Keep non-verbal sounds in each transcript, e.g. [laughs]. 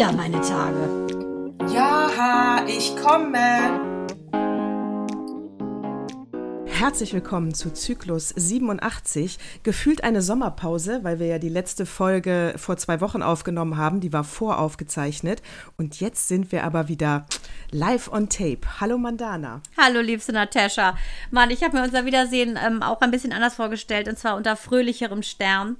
wieder meine Tage. Ja, ich komme. Herzlich willkommen zu Zyklus 87. Gefühlt eine Sommerpause, weil wir ja die letzte Folge vor zwei Wochen aufgenommen haben. Die war voraufgezeichnet. Und jetzt sind wir aber wieder live on tape. Hallo Mandana. Hallo liebste Natascha. Mann, ich habe mir unser Wiedersehen ähm, auch ein bisschen anders vorgestellt und zwar unter fröhlicherem Stern.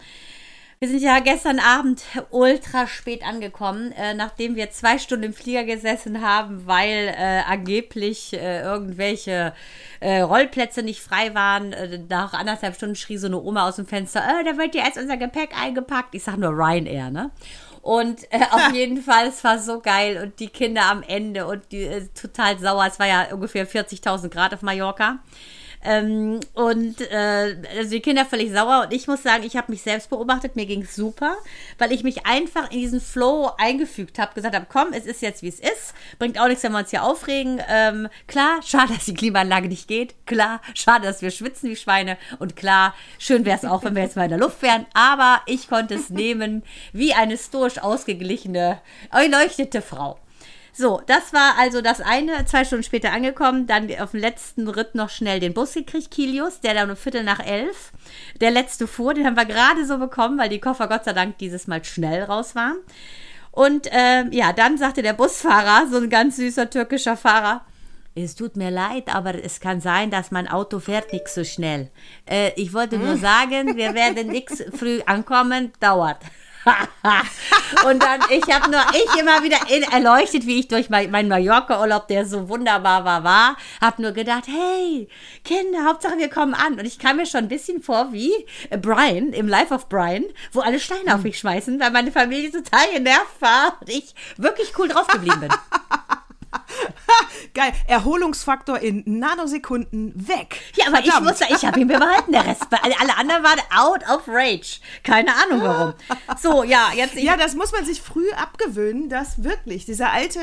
Wir sind ja gestern Abend ultra spät angekommen, äh, nachdem wir zwei Stunden im Flieger gesessen haben, weil äh, angeblich äh, irgendwelche äh, Rollplätze nicht frei waren. Äh, nach anderthalb Stunden schrie so eine Oma aus dem Fenster, äh, da wird ja erst unser Gepäck eingepackt. Ich sag nur Ryanair, ne? Und äh, [laughs] auf jeden Fall, es war so geil und die Kinder am Ende und die äh, total sauer. Es war ja ungefähr 40.000 Grad auf Mallorca. Ähm, und äh, also die Kinder völlig sauer. Und ich muss sagen, ich habe mich selbst beobachtet, mir ging es super, weil ich mich einfach in diesen Flow eingefügt habe, gesagt habe, komm, es ist jetzt wie es ist, bringt auch nichts, wenn wir uns hier aufregen. Ähm, klar, schade, dass die Klimaanlage nicht geht. Klar, schade, dass wir schwitzen wie Schweine. Und klar, schön wäre es auch, wenn wir jetzt mal in der Luft wären. Aber ich konnte es nehmen wie eine stoisch ausgeglichene, erleuchtete Frau. So, das war also das eine, zwei Stunden später angekommen, dann auf dem letzten Ritt noch schnell den Bus gekriegt, Kilius, der dann um Viertel nach elf, der letzte fuhr, den haben wir gerade so bekommen, weil die Koffer Gott sei Dank dieses Mal schnell raus waren. Und äh, ja, dann sagte der Busfahrer, so ein ganz süßer türkischer Fahrer, es tut mir leid, aber es kann sein, dass mein Auto fährt nicht so schnell. Äh, ich wollte nur hm. sagen, wir werden nichts [laughs] früh ankommen, dauert. [laughs] und dann, ich habe nur, ich immer wieder in, erleuchtet, wie ich durch mein, mein Mallorca-Urlaub, der so wunderbar war, war, habe nur gedacht, hey, Kinder, Hauptsache wir kommen an. Und ich kam mir schon ein bisschen vor wie Brian, im Life of Brian, wo alle Steine auf mich schmeißen, weil meine Familie total genervt war und ich wirklich cool drauf geblieben bin. [laughs] [laughs] Geil. Erholungsfaktor in Nanosekunden weg. Ja, aber Verdammt. ich muss sagen, ich habe ihn behalten. Der Rest, alle anderen waren out of rage. Keine Ahnung warum. So, ja, jetzt. Ja, das muss man sich früh abgewöhnen, dass wirklich dieser alte,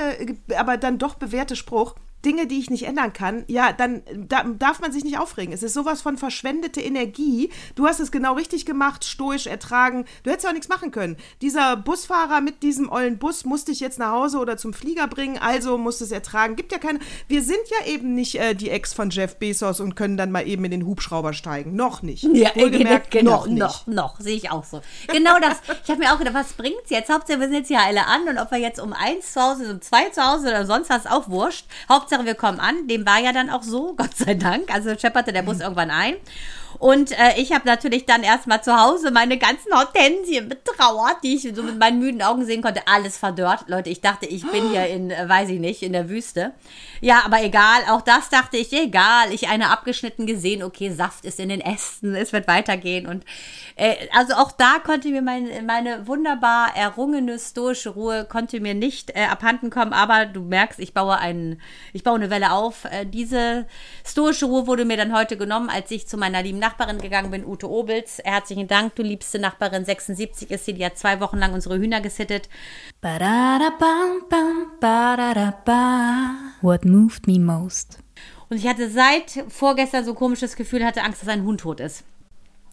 aber dann doch bewährte Spruch, Dinge, die ich nicht ändern kann, ja, dann da, darf man sich nicht aufregen. Es ist sowas von verschwendete Energie. Du hast es genau richtig gemacht, stoisch ertragen. Du hättest auch nichts machen können. Dieser Busfahrer mit diesem ollen Bus musste ich jetzt nach Hause oder zum Flieger bringen, also musste es ertragen. Gibt ja keine. Wir sind ja eben nicht äh, die Ex von Jeff Bezos und können dann mal eben in den Hubschrauber steigen. Noch nicht. Ja, Wohlgemerkt, genau, noch nicht. Noch, noch, sehe ich auch so. Genau das. Ich habe mir auch gedacht, was bringt's jetzt? Hauptsache, wir sind jetzt hier alle an und ob wir jetzt um eins zu Hause, um zwei zu Hause oder sonst was, auch wurscht. Hauptsache, Hauptsache, wir kommen an. Dem war ja dann auch so, [laughs] Gott sei Dank. Also schepperte der Bus mhm. irgendwann ein. Und äh, ich habe natürlich dann erstmal zu Hause meine ganzen Hortensien betrauert, die ich so mit meinen müden Augen sehen konnte. Alles verdörrt. Leute, ich dachte, ich bin hier in, äh, weiß ich nicht, in der Wüste. Ja, aber egal. Auch das dachte ich, egal. Ich eine abgeschnitten gesehen. Okay, Saft ist in den Ästen. Es wird weitergehen. Und äh, also auch da konnte mir mein, meine wunderbar errungene stoische Ruhe konnte mir nicht äh, abhanden kommen. Aber du merkst, ich baue einen, ich baue eine Welle auf. Äh, diese stoische Ruhe wurde mir dann heute genommen, als ich zu meiner lieben Nachbarin gegangen bin, Ute Obels. Herzlichen Dank, du liebste Nachbarin. 76 ist sie, die hat zwei Wochen lang unsere Hühner gesittet. What moved me most? Und ich hatte seit vorgestern so ein komisches Gefühl, hatte Angst, dass ein Hund tot ist.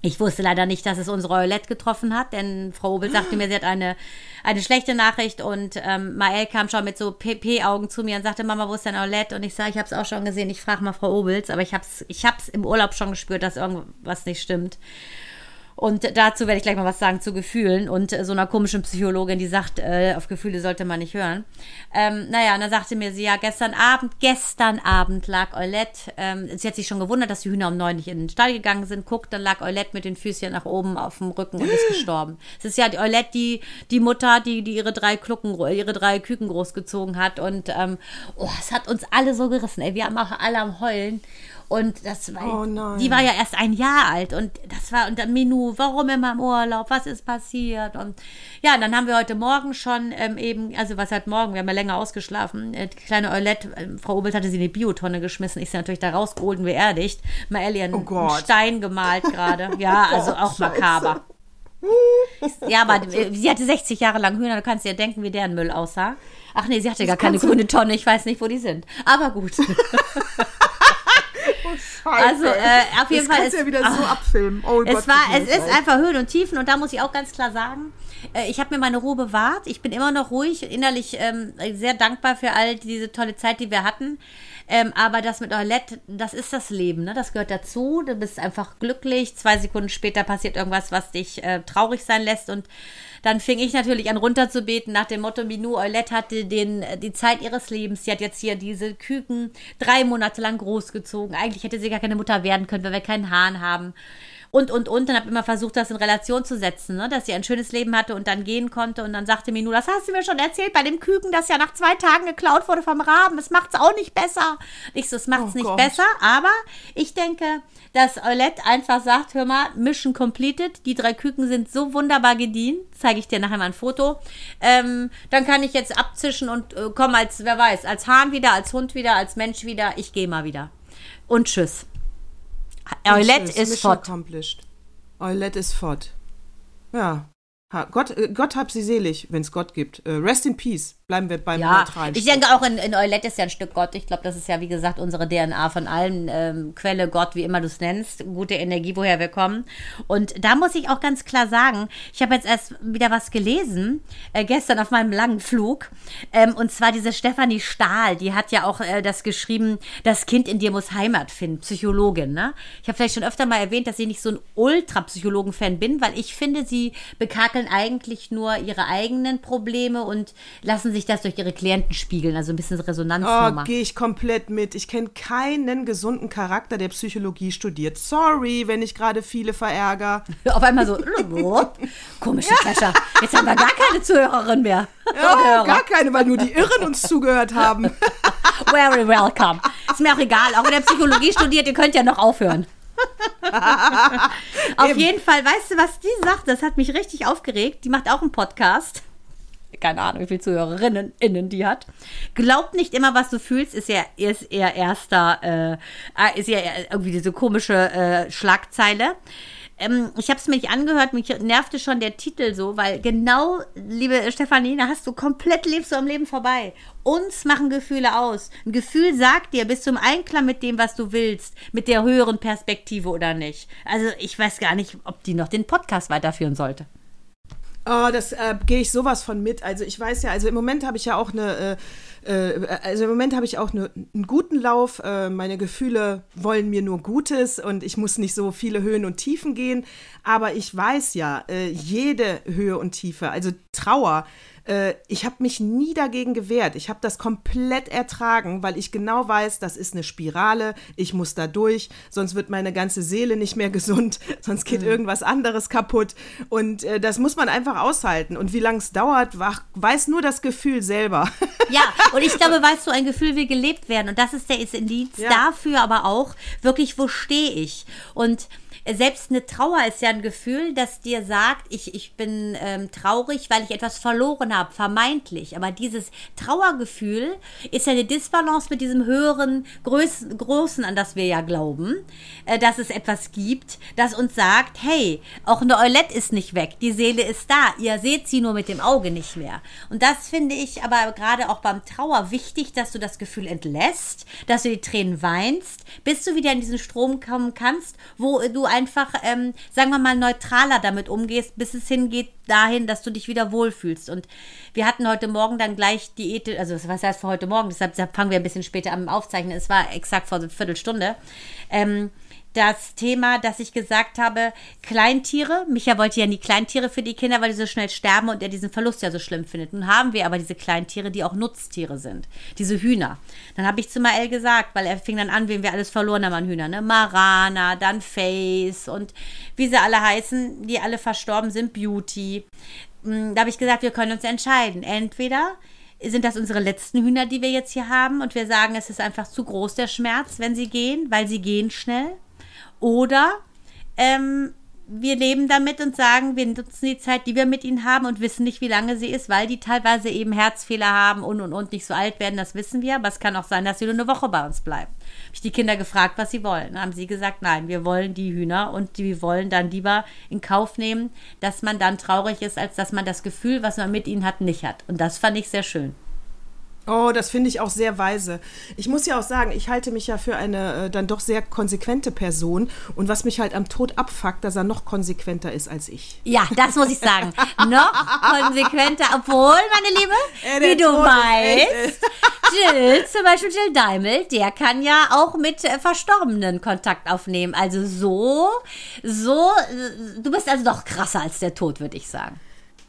Ich wusste leider nicht, dass es unsere Eulette getroffen hat, denn Frau Obel sagte mir, sie hat eine, eine schlechte Nachricht und ähm, Mael kam schon mit so PP-Augen zu mir und sagte, Mama, wo ist dein Eulette? Und ich sage, ich habe es auch schon gesehen, ich frage mal Frau Obels, aber ich habe es ich hab's im Urlaub schon gespürt, dass irgendwas nicht stimmt. Und dazu werde ich gleich mal was sagen zu Gefühlen. Und äh, so einer komischen Psychologin, die sagt, äh, auf Gefühle sollte man nicht hören. Ähm, naja, und dann sagte mir sie ja, gestern Abend, gestern Abend lag Eulette, ähm, sie hat sich schon gewundert, dass die Hühner um neun nicht in den Stall gegangen sind, guckt, dann lag Eulette mit den Füßchen nach oben auf dem Rücken und ist gestorben. [gasps] Es ist ja die Eulette, die, die Mutter, die, die ihre drei Klucken, ihre drei Küken großgezogen hat. Und ähm, oh, es hat uns alle so gerissen, ey, wir haben auch alle am Heulen und das war, oh die war ja erst ein Jahr alt und das war und dann Minu, warum immer im Urlaub, was ist passiert? Und ja, dann haben wir heute Morgen schon ähm, eben, also was halt morgen, wir haben ja länger ausgeschlafen, äh, die kleine Eulette, äh, Frau Obelt hatte sie in die Biotonne geschmissen, ich sie natürlich da rausgeholt und beerdigt. Maeli einen, oh einen Stein gemalt gerade. Ja, [laughs] oh also Gott, auch makaber. [laughs] Ja, aber sie hatte 60 Jahre lang Hühner, du kannst dir denken, wie deren Müll aussah. Ach nee, sie hatte das gar keine grüne Tonne, ich weiß nicht, wo die sind. Aber gut. [laughs] Oh, also äh, auf jeden das Fall. Es ja wieder ach, so [laughs] abfilmen. Oh es Gott, war, es ist einfach Höhen und Tiefen und da muss ich auch ganz klar sagen, äh, ich habe mir meine Ruhe bewahrt. Ich bin immer noch ruhig, innerlich ähm, sehr dankbar für all diese tolle Zeit, die wir hatten. Ähm, aber das mit Eulette, das ist das Leben, ne? Das gehört dazu. Du bist einfach glücklich. Zwei Sekunden später passiert irgendwas, was dich äh, traurig sein lässt. Und dann fing ich natürlich an runterzubeten nach dem Motto, Minou Eulette hatte den, äh, die Zeit ihres Lebens. Sie hat jetzt hier diese Küken drei Monate lang großgezogen. Eigentlich hätte sie gar keine Mutter werden können, weil wir keinen Hahn haben und, und, und. Dann habe immer versucht, das in Relation zu setzen, ne? dass sie ein schönes Leben hatte und dann gehen konnte. Und dann sagte Minu, das hast du mir schon erzählt bei dem Küken, das ja nach zwei Tagen geklaut wurde vom Raben. Es auch nicht besser. Ich so, es macht es oh nicht Gott. besser, aber ich denke, dass Eulette einfach sagt, hör mal, Mission completed. Die drei Küken sind so wunderbar gedient. Zeige ich dir nachher mal ein Foto. Ähm, dann kann ich jetzt abzischen und äh, komme als, wer weiß, als Hahn wieder, als Hund wieder, als Mensch wieder. Ich gehe mal wieder. Und tschüss. Eulette ist fort. Eulette ist fort. Ja. Gott, äh, Gott hab sie selig, wenn es Gott gibt. Äh, rest in peace. Bleiben wir beim ja, neutralen Ich denke auch in, in Eulette ist ja ein Stück Gott. Ich glaube, das ist ja, wie gesagt, unsere DNA von allen. Ähm, Quelle Gott, wie immer du es nennst. Gute Energie, woher wir kommen. Und da muss ich auch ganz klar sagen, ich habe jetzt erst wieder was gelesen, äh, gestern auf meinem langen Flug. Ähm, und zwar diese Stefanie Stahl, die hat ja auch äh, das geschrieben, das Kind in dir muss Heimat finden. Psychologin, ne? Ich habe vielleicht schon öfter mal erwähnt, dass ich nicht so ein Ultra-Psychologen-Fan bin, weil ich finde, sie bekakeln eigentlich nur ihre eigenen Probleme und lassen sich das durch ihre Klienten spiegeln, also ein bisschen Resonanznummer. Oh, gehe ich komplett mit. Ich kenne keinen gesunden Charakter, der Psychologie studiert. Sorry, wenn ich gerade viele verärger. [laughs] Auf einmal so, [laughs] [laughs] komische ja. Jetzt haben wir gar keine Zuhörerin mehr. Ja, gar keine, weil nur die Irren uns zugehört haben. Very welcome. Ist mir auch egal, auch wenn ihr Psychologie studiert, ihr könnt ja noch aufhören. Auf Eben. jeden Fall, weißt du, was die sagt? Das hat mich richtig aufgeregt. Die macht auch einen Podcast keine Ahnung, wie viele Zuhörerinnen innen die hat. Glaubt nicht immer, was du fühlst, ist ja ist eher erster, äh, äh, ist ja irgendwie diese komische äh, Schlagzeile. Ähm, ich habe es mir nicht angehört, mich nervte schon der Titel so, weil genau, liebe Stefanie, da hast du komplett lebst du am Leben vorbei. Uns machen Gefühle aus. Ein Gefühl sagt dir, bist du im Einklang mit dem, was du willst, mit der höheren Perspektive oder nicht. Also ich weiß gar nicht, ob die noch den Podcast weiterführen sollte. Oh, das äh, gehe ich sowas von mit. Also ich weiß ja, also im Moment habe ich ja auch eine, äh, äh, also im Moment habe ich auch eine, einen guten Lauf. Äh, meine Gefühle wollen mir nur Gutes und ich muss nicht so viele Höhen und Tiefen gehen. Aber ich weiß ja, äh, jede Höhe und Tiefe, also Trauer, äh, ich habe mich nie dagegen gewehrt. Ich habe das komplett ertragen, weil ich genau weiß, das ist eine Spirale. Ich muss da durch, sonst wird meine ganze Seele nicht mehr [laughs] gesund, sonst geht mhm. irgendwas anderes kaputt. Und äh, das muss man einfach aushalten. Und wie lange es dauert, weiß nur das Gefühl selber. [laughs] Ja, und ich glaube, weißt du, ein Gefühl will gelebt werden. Und das ist der Indiz ja. dafür aber auch wirklich, wo stehe ich? Und selbst eine Trauer ist ja ein Gefühl, das dir sagt, ich, ich bin ähm, traurig, weil ich etwas verloren habe, vermeintlich. Aber dieses Trauergefühl ist ja eine Disbalance mit diesem höheren, Größ Großen, an das wir ja glauben, äh, dass es etwas gibt, das uns sagt, hey, auch eine Eulette ist nicht weg, die Seele ist da, ihr seht sie nur mit dem Auge nicht mehr. Und das finde ich aber gerade auch beim Trauer wichtig, dass du das Gefühl entlässt, dass du die Tränen weinst, bis du wieder in diesen Strom kommen kannst, wo du einfach, ähm, sagen wir mal, neutraler damit umgehst, bis es hingeht dahin, dass du dich wieder wohlfühlst. Und wir hatten heute Morgen dann gleich Diät, also was heißt für heute Morgen, deshalb, fangen wir ein bisschen später an Aufzeichnen, es war exakt vor einer Viertelstunde. Ähm, das Thema, dass ich gesagt habe, Kleintiere, Micha wollte ja nie Kleintiere für die Kinder, weil die so schnell sterben und er diesen Verlust ja so schlimm findet. Nun haben wir aber diese Kleintiere, die auch Nutztiere sind, diese Hühner. Dann habe ich zu Mael gesagt, weil er fing dann an, wen wir alles verloren haben an Hühnern, ne? Marana, dann Face und wie sie alle heißen, die alle verstorben sind, Beauty. Hm, da habe ich gesagt, wir können uns entscheiden. Entweder sind das unsere letzten Hühner, die wir jetzt hier haben und wir sagen, es ist einfach zu groß der Schmerz, wenn sie gehen, weil sie gehen schnell. Oder ähm, wir leben damit und sagen, wir nutzen die Zeit, die wir mit ihnen haben und wissen nicht, wie lange sie ist, weil die teilweise eben Herzfehler haben und und und nicht so alt werden, das wissen wir. Aber es kann auch sein, dass sie nur eine Woche bei uns bleiben. Habe ich die Kinder gefragt, was sie wollen. Haben sie gesagt, nein, wir wollen die Hühner und die wollen dann lieber in Kauf nehmen, dass man dann traurig ist, als dass man das Gefühl, was man mit ihnen hat, nicht hat. Und das fand ich sehr schön. Oh, das finde ich auch sehr weise. Ich muss ja auch sagen, ich halte mich ja für eine äh, dann doch sehr konsequente Person. Und was mich halt am Tod abfuckt, dass er noch konsequenter ist als ich. Ja, das muss ich sagen. noch konsequenter, obwohl, meine Liebe, Äh, wie du Tod weißt, Jill, zum Beispiel Jill Daimel, der kann ja auch mit äh, Verstorbenen Kontakt aufnehmen. Also so, so, äh, du bist also doch krasser als der Tod, würde ich sagen.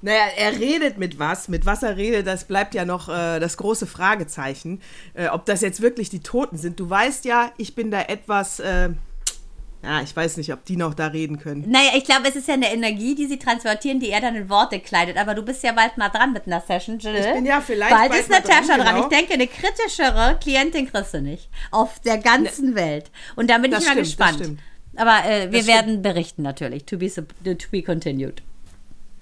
Naja, er redet mit was. Mit was er redet, das bleibt ja noch äh, das große Fragezeichen. Äh, ob das jetzt wirklich die Toten sind. Du weißt ja, ich bin da etwas. Äh, ja, ich weiß nicht, ob die noch da reden können. Naja, ich glaube, es ist ja eine Energie, die sie transportieren, die er dann in Worte kleidet. Aber du bist ja bald mal dran mit einer Session, Jill. Ich bin ja vielleicht Bald, bald ist Natascha dran, dran. genau. Ich denke, eine kritischere Klientin kriegst du nicht. Auf der ganzen Welt. Und da bin ich mal stimmt, gespannt. stimmt. Aber äh, wir Das werden berichten natürlich. To be, to be continued.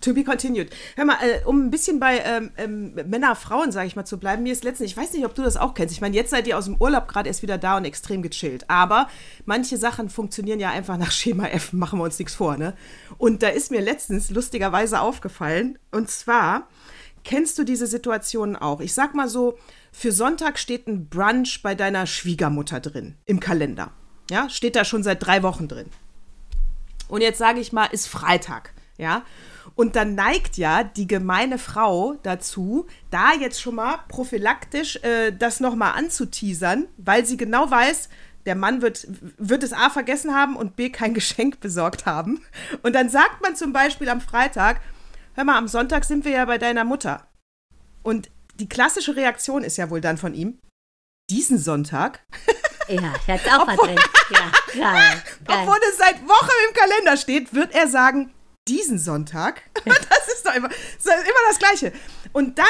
To be continued. Hör mal, äh, um ein bisschen bei ähm, ähm, Männer, Frauen, sage ich mal, zu bleiben. Mir ist letztens, ich weiß nicht, ob du das auch kennst. Ich meine, jetzt seid ihr aus dem Urlaub gerade erst wieder da und extrem gechillt. Aber manche Sachen funktionieren ja einfach nach Schema F, machen wir uns nichts vor, ne? Und da ist mir letztens lustigerweise aufgefallen. Und zwar, kennst du diese Situationen auch? Ich sag mal so, für Sonntag steht ein Brunch bei deiner Schwiegermutter drin, im Kalender. Ja, steht da schon seit drei Wochen drin. Und jetzt sage ich mal, ist Freitag, ja. Und dann neigt ja die gemeine Frau dazu, da jetzt schon mal prophylaktisch äh, das nochmal anzuteasern, weil sie genau weiß, der Mann wird, wird es A vergessen haben und B kein [laughs] Geschenk besorgt haben. Und dann sagt man zum Beispiel am Freitag, hör mal, am Sonntag sind wir ja bei deiner Mutter. Und die klassische Reaktion ist ja wohl dann von ihm, diesen Sonntag? Ja, ich hatte auch [laughs] verdrängt. Ja, geil. geil. Obwohl es seit Wochen im Kalender steht, wird er sagen, diesen Sonntag. [laughs] [laughs] Das ist doch immer, das ist immer das Gleiche. Und dann,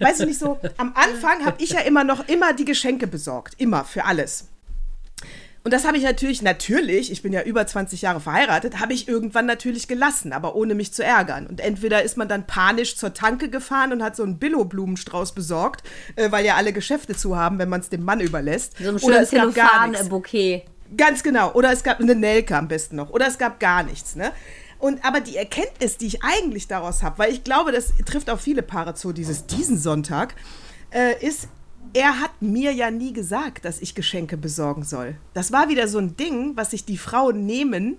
weißt du nicht so, am Anfang habe ich ja immer noch immer die Geschenke besorgt. Immer, für alles. Und das habe ich natürlich, natürlich, ich bin ja über 20 Jahre verheiratet, habe ich irgendwann natürlich gelassen, aber ohne mich zu ärgern. Und entweder ist man dann panisch zur Tanke gefahren und hat so einen Billo-Blumenstrauß besorgt, äh, weil ja alle Geschäfte zu haben, wenn man es dem Mann überlässt. So ein Oder es gab gar nichts. Zellophan-Bouquet. Ganz genau. Oder es gab eine Nelke am besten noch. Oder es gab gar nichts. Ne? Und aber die Erkenntnis, die ich eigentlich daraus habe, weil ich glaube, das trifft auf viele Paare zu, dieses diesen Sonntag, äh, ist, er hat mir ja nie gesagt, dass ich Geschenke besorgen soll. Das war wieder so ein Ding, was sich die Frauen nehmen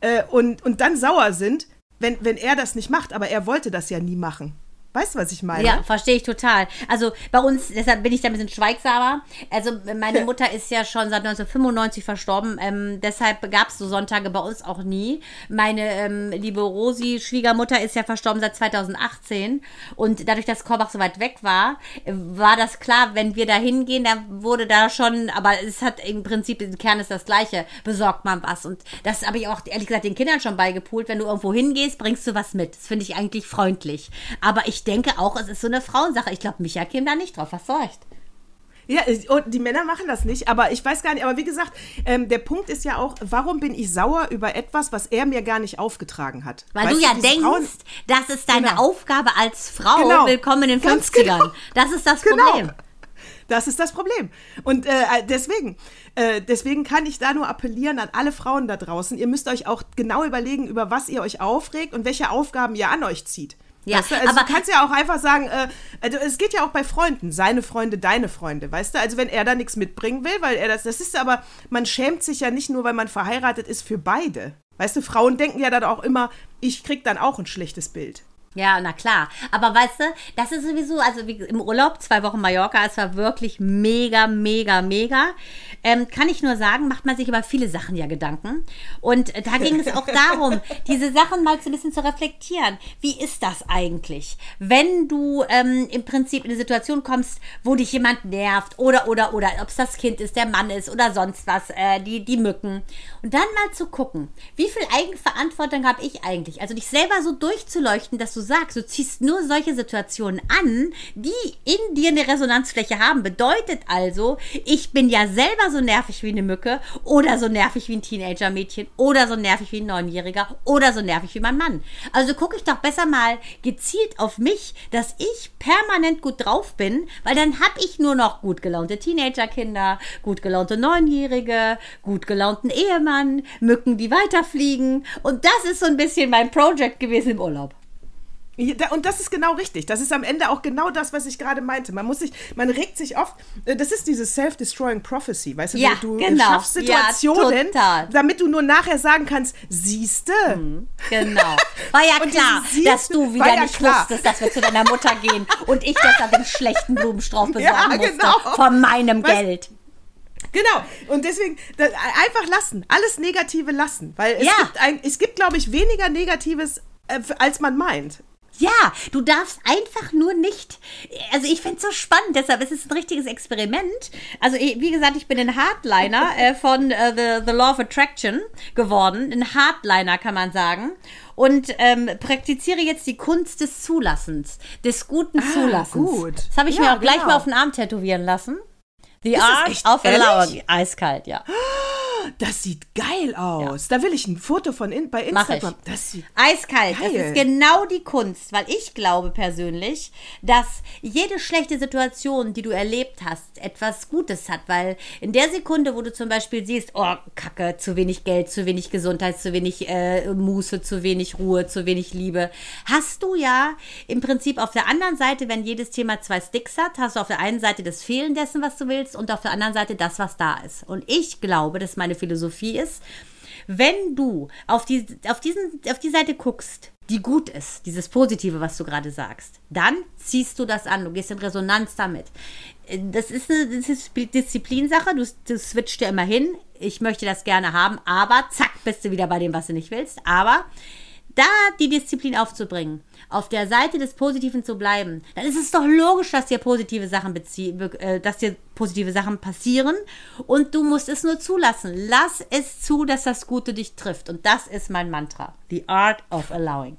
äh, und, und dann sauer sind, wenn, wenn er das nicht macht. Aber er wollte das ja nie machen. Weißt du, was ich meine? Ja, verstehe ich total. Also bei uns, deshalb bin ich da ein bisschen schweigsamer. Also meine [laughs] Mutter ist ja schon seit 1995 verstorben. Ähm, deshalb gab es so Sonntage bei uns auch nie. Meine ähm, liebe Rosi, Schwiegermutter, ist ja verstorben seit 2018. Und dadurch, dass Korbach so weit weg war, war das klar, wenn wir da hingehen, da wurde da schon, aber es hat im Prinzip, im Kern ist das Gleiche, besorgt man was. Und das habe ich auch, ehrlich gesagt, den Kindern schon beigepult. Wenn du irgendwo hingehst, bringst du was mit. Das finde ich eigentlich freundlich. Aber ich denke auch, es ist so eine Frauensache. Ich glaube, Micha käme da nicht drauf. Hast du recht. Ja, und die Männer machen das nicht, aber ich weiß gar nicht, aber wie gesagt, ähm, der Punkt ist ja auch, warum bin ich sauer über etwas, was er mir gar nicht aufgetragen hat? Weil Weißt du ja denkst, Frauen- das ist deine Genau. Aufgabe als Frau. Genau. Willkommen in den Ganz 50ern. genau. Das ist das Genau. Problem. Das ist das Problem. Und äh, deswegen, äh, deswegen kann ich da nur appellieren an alle Frauen da draußen. Ihr müsst euch auch genau überlegen, über was ihr euch aufregt und welche Aufgaben ihr an euch zieht. Ja, weißt du? Also aber- du kannst ja auch einfach sagen, äh, also es geht ja auch bei Freunden, seine Freunde, deine Freunde, weißt du? Also wenn er da nichts mitbringen will, weil er das, das ist aber, man schämt sich ja nicht nur, weil man verheiratet ist für beide. Weißt du, Frauen denken ja dann auch immer, ich krieg dann auch ein schlechtes Bild. Ja, na klar. Aber weißt du, das ist sowieso, also wie im Urlaub, zwei Wochen Mallorca, es war wirklich mega, mega, mega. Ähm, kann ich nur sagen, macht man sich über viele Sachen ja Gedanken. Und äh, da ging es auch darum, [laughs] diese Sachen mal so ein bisschen zu reflektieren. Wie ist das eigentlich, wenn du ähm, im Prinzip in eine Situation kommst, wo dich jemand nervt oder, oder, oder, ob es das Kind ist, der Mann ist oder sonst was, äh, die, die Mücken. Und dann mal zu gucken, wie viel Eigenverantwortung habe ich eigentlich? Also dich selber so durchzuleuchten, dass du sagst, du ziehst nur solche Situationen an, die in dir eine Resonanzfläche haben. Bedeutet also, ich bin ja selber so nervig wie eine Mücke oder so nervig wie ein Teenager-Mädchen oder so nervig wie ein Neunjähriger oder so nervig wie mein Mann. Also gucke ich doch besser mal gezielt auf mich, dass ich permanent gut drauf bin, weil dann habe ich nur noch gut gelaunte Teenagerkinder, gut gelaunte Neunjährige, gut gelaunten Ehemann, Mücken, die weiterfliegen. Und das ist so ein bisschen mein Projekt gewesen im Urlaub. Ja, Und das ist genau richtig. Das ist am Ende auch genau das, was ich gerade meinte. Man muss sich, man regt sich oft, äh, das ist diese Self-Destroying Prophecy, weißt du, Ja, du, genau. schaffst Situationen, Ja, damit du nur nachher sagen kannst, siehste. Genau. War ja [laughs] klar, dass du wieder ja nicht klar. wusstest, dass wir zu deiner Mutter gehen und ich deshalb den schlechten Blumenstrauß [laughs] besorgen Ja, musste. genau. Von meinem Was- Geld. Genau. Und deswegen da, einfach lassen, alles Negative lassen, weil es Ja. gibt, ein, es gibt, glaube ich, weniger Negatives, äh, als man meint. Ja, du darfst einfach nur nicht. Also ich finde es so spannend, deshalb ist es ein richtiges Experiment. Also wie gesagt, ich bin ein Hardliner [laughs] äh, von äh, The, The Law of Attraction geworden. Ein Hardliner kann man sagen. Und ähm, praktiziere jetzt die Kunst des Zulassens, des guten Zulassens. gut. Das habe ich Ja, mir auch gleich genau. mal auf den Arm tätowieren lassen. The das Art of ehrlich? Allowing. Eiskalt, ja. Das sieht geil aus. Da will ich ein Foto von in, bei Mach Instagram. ich. Das sieht Eiskalt. Das Geil. ist genau die Kunst, weil ich glaube persönlich, dass jede schlechte Situation, die du erlebt hast, etwas Gutes hat, weil in der Sekunde, wo du zum Beispiel siehst, oh, Kacke, zu wenig Geld, zu wenig Gesundheit, zu wenig äh, Muße, zu wenig Ruhe, zu wenig Liebe, hast du ja im Prinzip auf der anderen Seite, wenn jedes Thema zwei Sticks hat, hast du auf der einen Seite das Fehlen dessen, was du willst, und auf der anderen Seite das, was da ist. Und ich glaube, dass meine Philosophie ist, wenn du auf die, auf, diesen, auf die Seite guckst, die gut ist, dieses Positive, was du gerade sagst, dann ziehst du das an, du gehst in Resonanz damit. Das ist eine Dis- Disziplinsache, du, du switcht dir immer hin, ich möchte das gerne haben, aber zack, bist du wieder bei dem, was du nicht willst. Aber da die Disziplin aufzubringen, auf der Seite des Positiven zu bleiben, dann ist es doch logisch, dass dir positive Sachen äh, dass dir positive Sachen passieren und du musst es nur zulassen. Lass es zu, dass das Gute dich trifft und das ist mein Mantra. The art of allowing.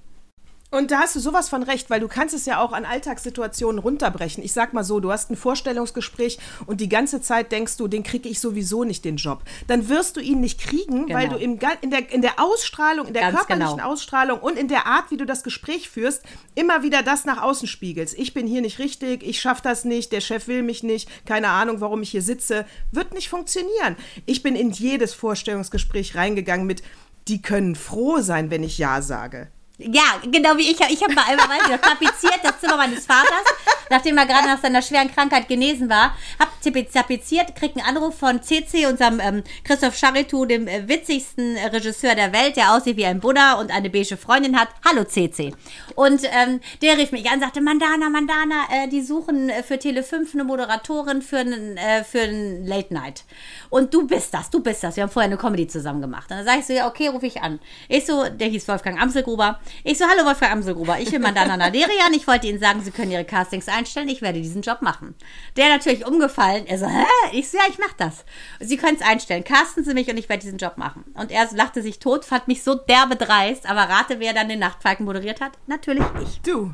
Und da hast du sowas von recht, weil du kannst es ja auch an Alltagssituationen runterbrechen. Ich sag mal so, du hast ein Vorstellungsgespräch und die ganze Zeit denkst du, den kriege ich sowieso nicht den Job. Dann wirst du ihn nicht kriegen, weil Genau. du im, in, der, in der Ausstrahlung, in der Ganz körperlichen genau. Ausstrahlung und in der Art, wie du das Gespräch führst, immer wieder das nach außen spiegelst. Ich bin hier nicht richtig, ich schaffe das nicht, der Chef will mich nicht, keine Ahnung, warum ich hier sitze. Wird nicht funktionieren. Ich bin in jedes Vorstellungsgespräch reingegangen mit, die können froh sein, wenn ich Ja sage. Ja, genau wie ich. Ich habe mal einmal weiß tapeziert das Zimmer meines Vaters, nachdem er gerade nach seiner schweren Krankheit genesen war. Hab tape- tapeziert, krieg einen Anruf von CC, unserem ähm, Christoph Charitou, dem äh, witzigsten Regisseur der Welt, der aussieht wie ein Buddha und eine beige Freundin hat. Hallo CC. Und ähm, der rief mich an, sagte, Mandana, Mandana, äh, die suchen äh, für Tele 5 eine Moderatorin für einen äh, für einen Late Night. Und du bist das, du bist das. Wir haben vorher eine Comedy zusammen gemacht. Und dann sag ich so, ja, okay, rufe ich an. Ich so, der hieß Wolfgang Amselgruber. Ich so, hallo Wolfgang Amselgruber, ich bin Mandana Naderian. Ich wollte Ihnen sagen, Sie können Ihre Castings einstellen. Ich werde diesen Job machen. Der natürlich umgefallen. Er so, hä? Ich so, ja, ich mach das. Sie können es einstellen. Casten Sie mich und ich werde diesen Job machen. Und er lachte sich tot, fand mich so derbe dreist. Aber rate, wer dann den Nachtfalken moderiert hat? Natürlich ich. Du.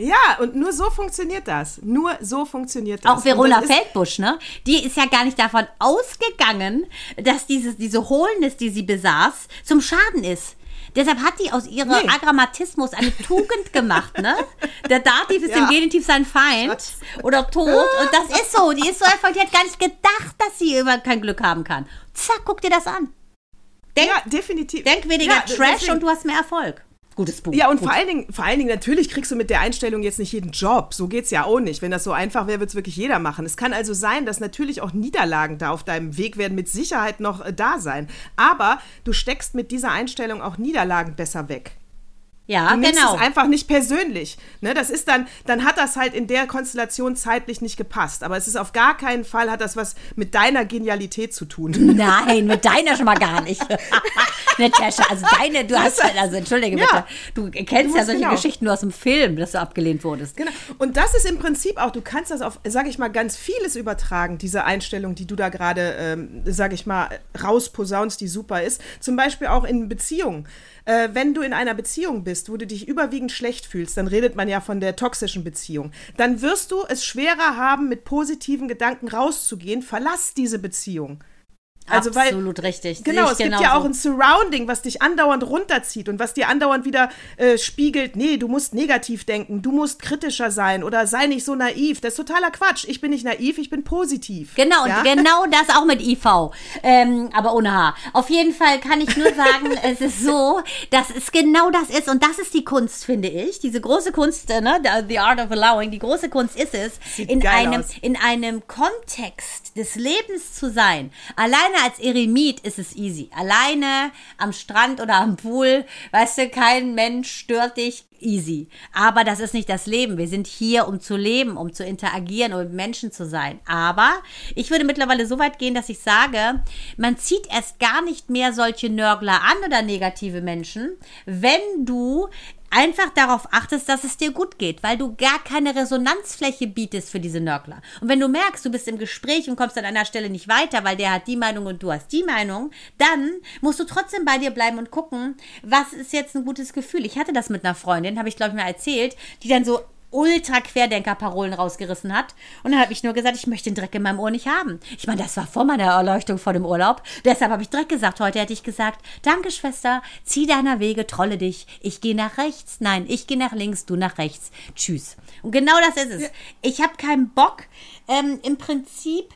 Ja, und nur so funktioniert das. Nur so funktioniert das. Auch Verona das Feldbusch, ne? Die ist ja gar nicht davon ausgegangen, dass dieses, diese Hohlnis, die sie besaß, zum Schaden ist. Deshalb hat die aus ihrem Nee. Agrammatismus eine Tugend gemacht, ne? Der Dativ ist Ja. im Genitiv sein Feind oder tot. Und das ist so. Die ist so einfach, die hat gar nicht gedacht, dass sie über kein Glück haben kann. Zack, guck dir das an. Denk, Ja, definitiv. denk weniger Ja, Trash deswegen- und du hast mehr Erfolg. Gutes Buch. Ja, und Gut. vor allen, Dingen, vor allen Dingen, natürlich kriegst du mit der Einstellung jetzt nicht jeden Job. So geht's ja auch nicht. Wenn das so einfach wäre, würde es wirklich jeder machen. Es kann also sein, dass natürlich auch Niederlagen da auf deinem Weg werden mit Sicherheit noch äh, da sein. Aber du steckst mit dieser Einstellung auch Niederlagen besser weg. Ja, Du genau. es einfach nicht persönlich. Ne, das ist dann, dann hat das halt in der Konstellation zeitlich nicht gepasst. Aber es ist auf gar keinen Fall, hat das was mit deiner Genialität zu tun. [laughs] Nein, mit deiner schon mal gar nicht. [laughs] Natascha, also deine, du hast, also entschuldige Ja. bitte, du kennst Du ja solche genau. Geschichten nur aus dem Film, dass du abgelehnt wurdest. Genau. Und das ist im Prinzip auch, du kannst das auf, sag ich mal, ganz vieles übertragen, diese Einstellung, die du da gerade, ähm, sag ich mal, rausposaunst, die super ist. Zum Beispiel auch in Beziehungen. Äh, wenn du in einer Beziehung bist, wo du dich überwiegend schlecht fühlst, dann redet man ja von der toxischen Beziehung, dann wirst du es schwerer haben, mit positiven Gedanken rauszugehen. Verlass diese Beziehung. Also, weil, Absolut richtig. Genau, es gibt ja auch ein Surrounding, was dich andauernd runterzieht und was dir andauernd wieder äh, spiegelt, nee, du musst negativ denken, du musst kritischer sein oder sei nicht so naiv. Das ist totaler Quatsch. Ich bin nicht naiv, ich bin positiv. Genau, und ja? genau das auch mit IV. Ähm, aber ohne H. Auf jeden Fall kann ich nur sagen, [laughs] es ist so, dass es genau das ist. Und das ist die Kunst, finde ich. Diese große Kunst, äh, ne? The Art of Allowing. Die große Kunst ist es, Sieht in einem, aus. in einem Kontext des Lebens zu sein. Alleine als Eremit ist es easy. Alleine am Strand oder am Pool, weißt du, kein Mensch stört dich. Easy. Aber das ist nicht das Leben. Wir sind hier, um zu leben, um zu interagieren, um Menschen zu sein. Aber ich würde mittlerweile so weit gehen, dass ich sage, man zieht erst gar nicht mehr solche Nörgler an oder negative Menschen, wenn du einfach darauf achtest, dass es dir gut geht, weil du gar keine Resonanzfläche bietest für diese Nörgler. Und wenn du merkst, du bist im Gespräch und kommst an einer Stelle nicht weiter, weil der hat die Meinung und du hast die Meinung, dann musst du trotzdem bei dir bleiben und gucken, was ist jetzt ein gutes Gefühl. Ich hatte das mit einer Freundin, habe ich glaube ich mal erzählt, die dann so ultra Querdenker-Parolen rausgerissen hat. Und dann habe ich nur gesagt, ich möchte den Dreck in meinem Ohr nicht haben. Ich meine, das war vor meiner Erleuchtung vor dem Urlaub. Deshalb habe ich Dreck gesagt. Heute hätte ich gesagt, danke Schwester, zieh deiner Wege, trolle dich. Ich gehe nach rechts. Nein, ich gehe nach links, du nach rechts. Tschüss. Und genau das ist es. Ich habe keinen Bock, ähm, im Prinzip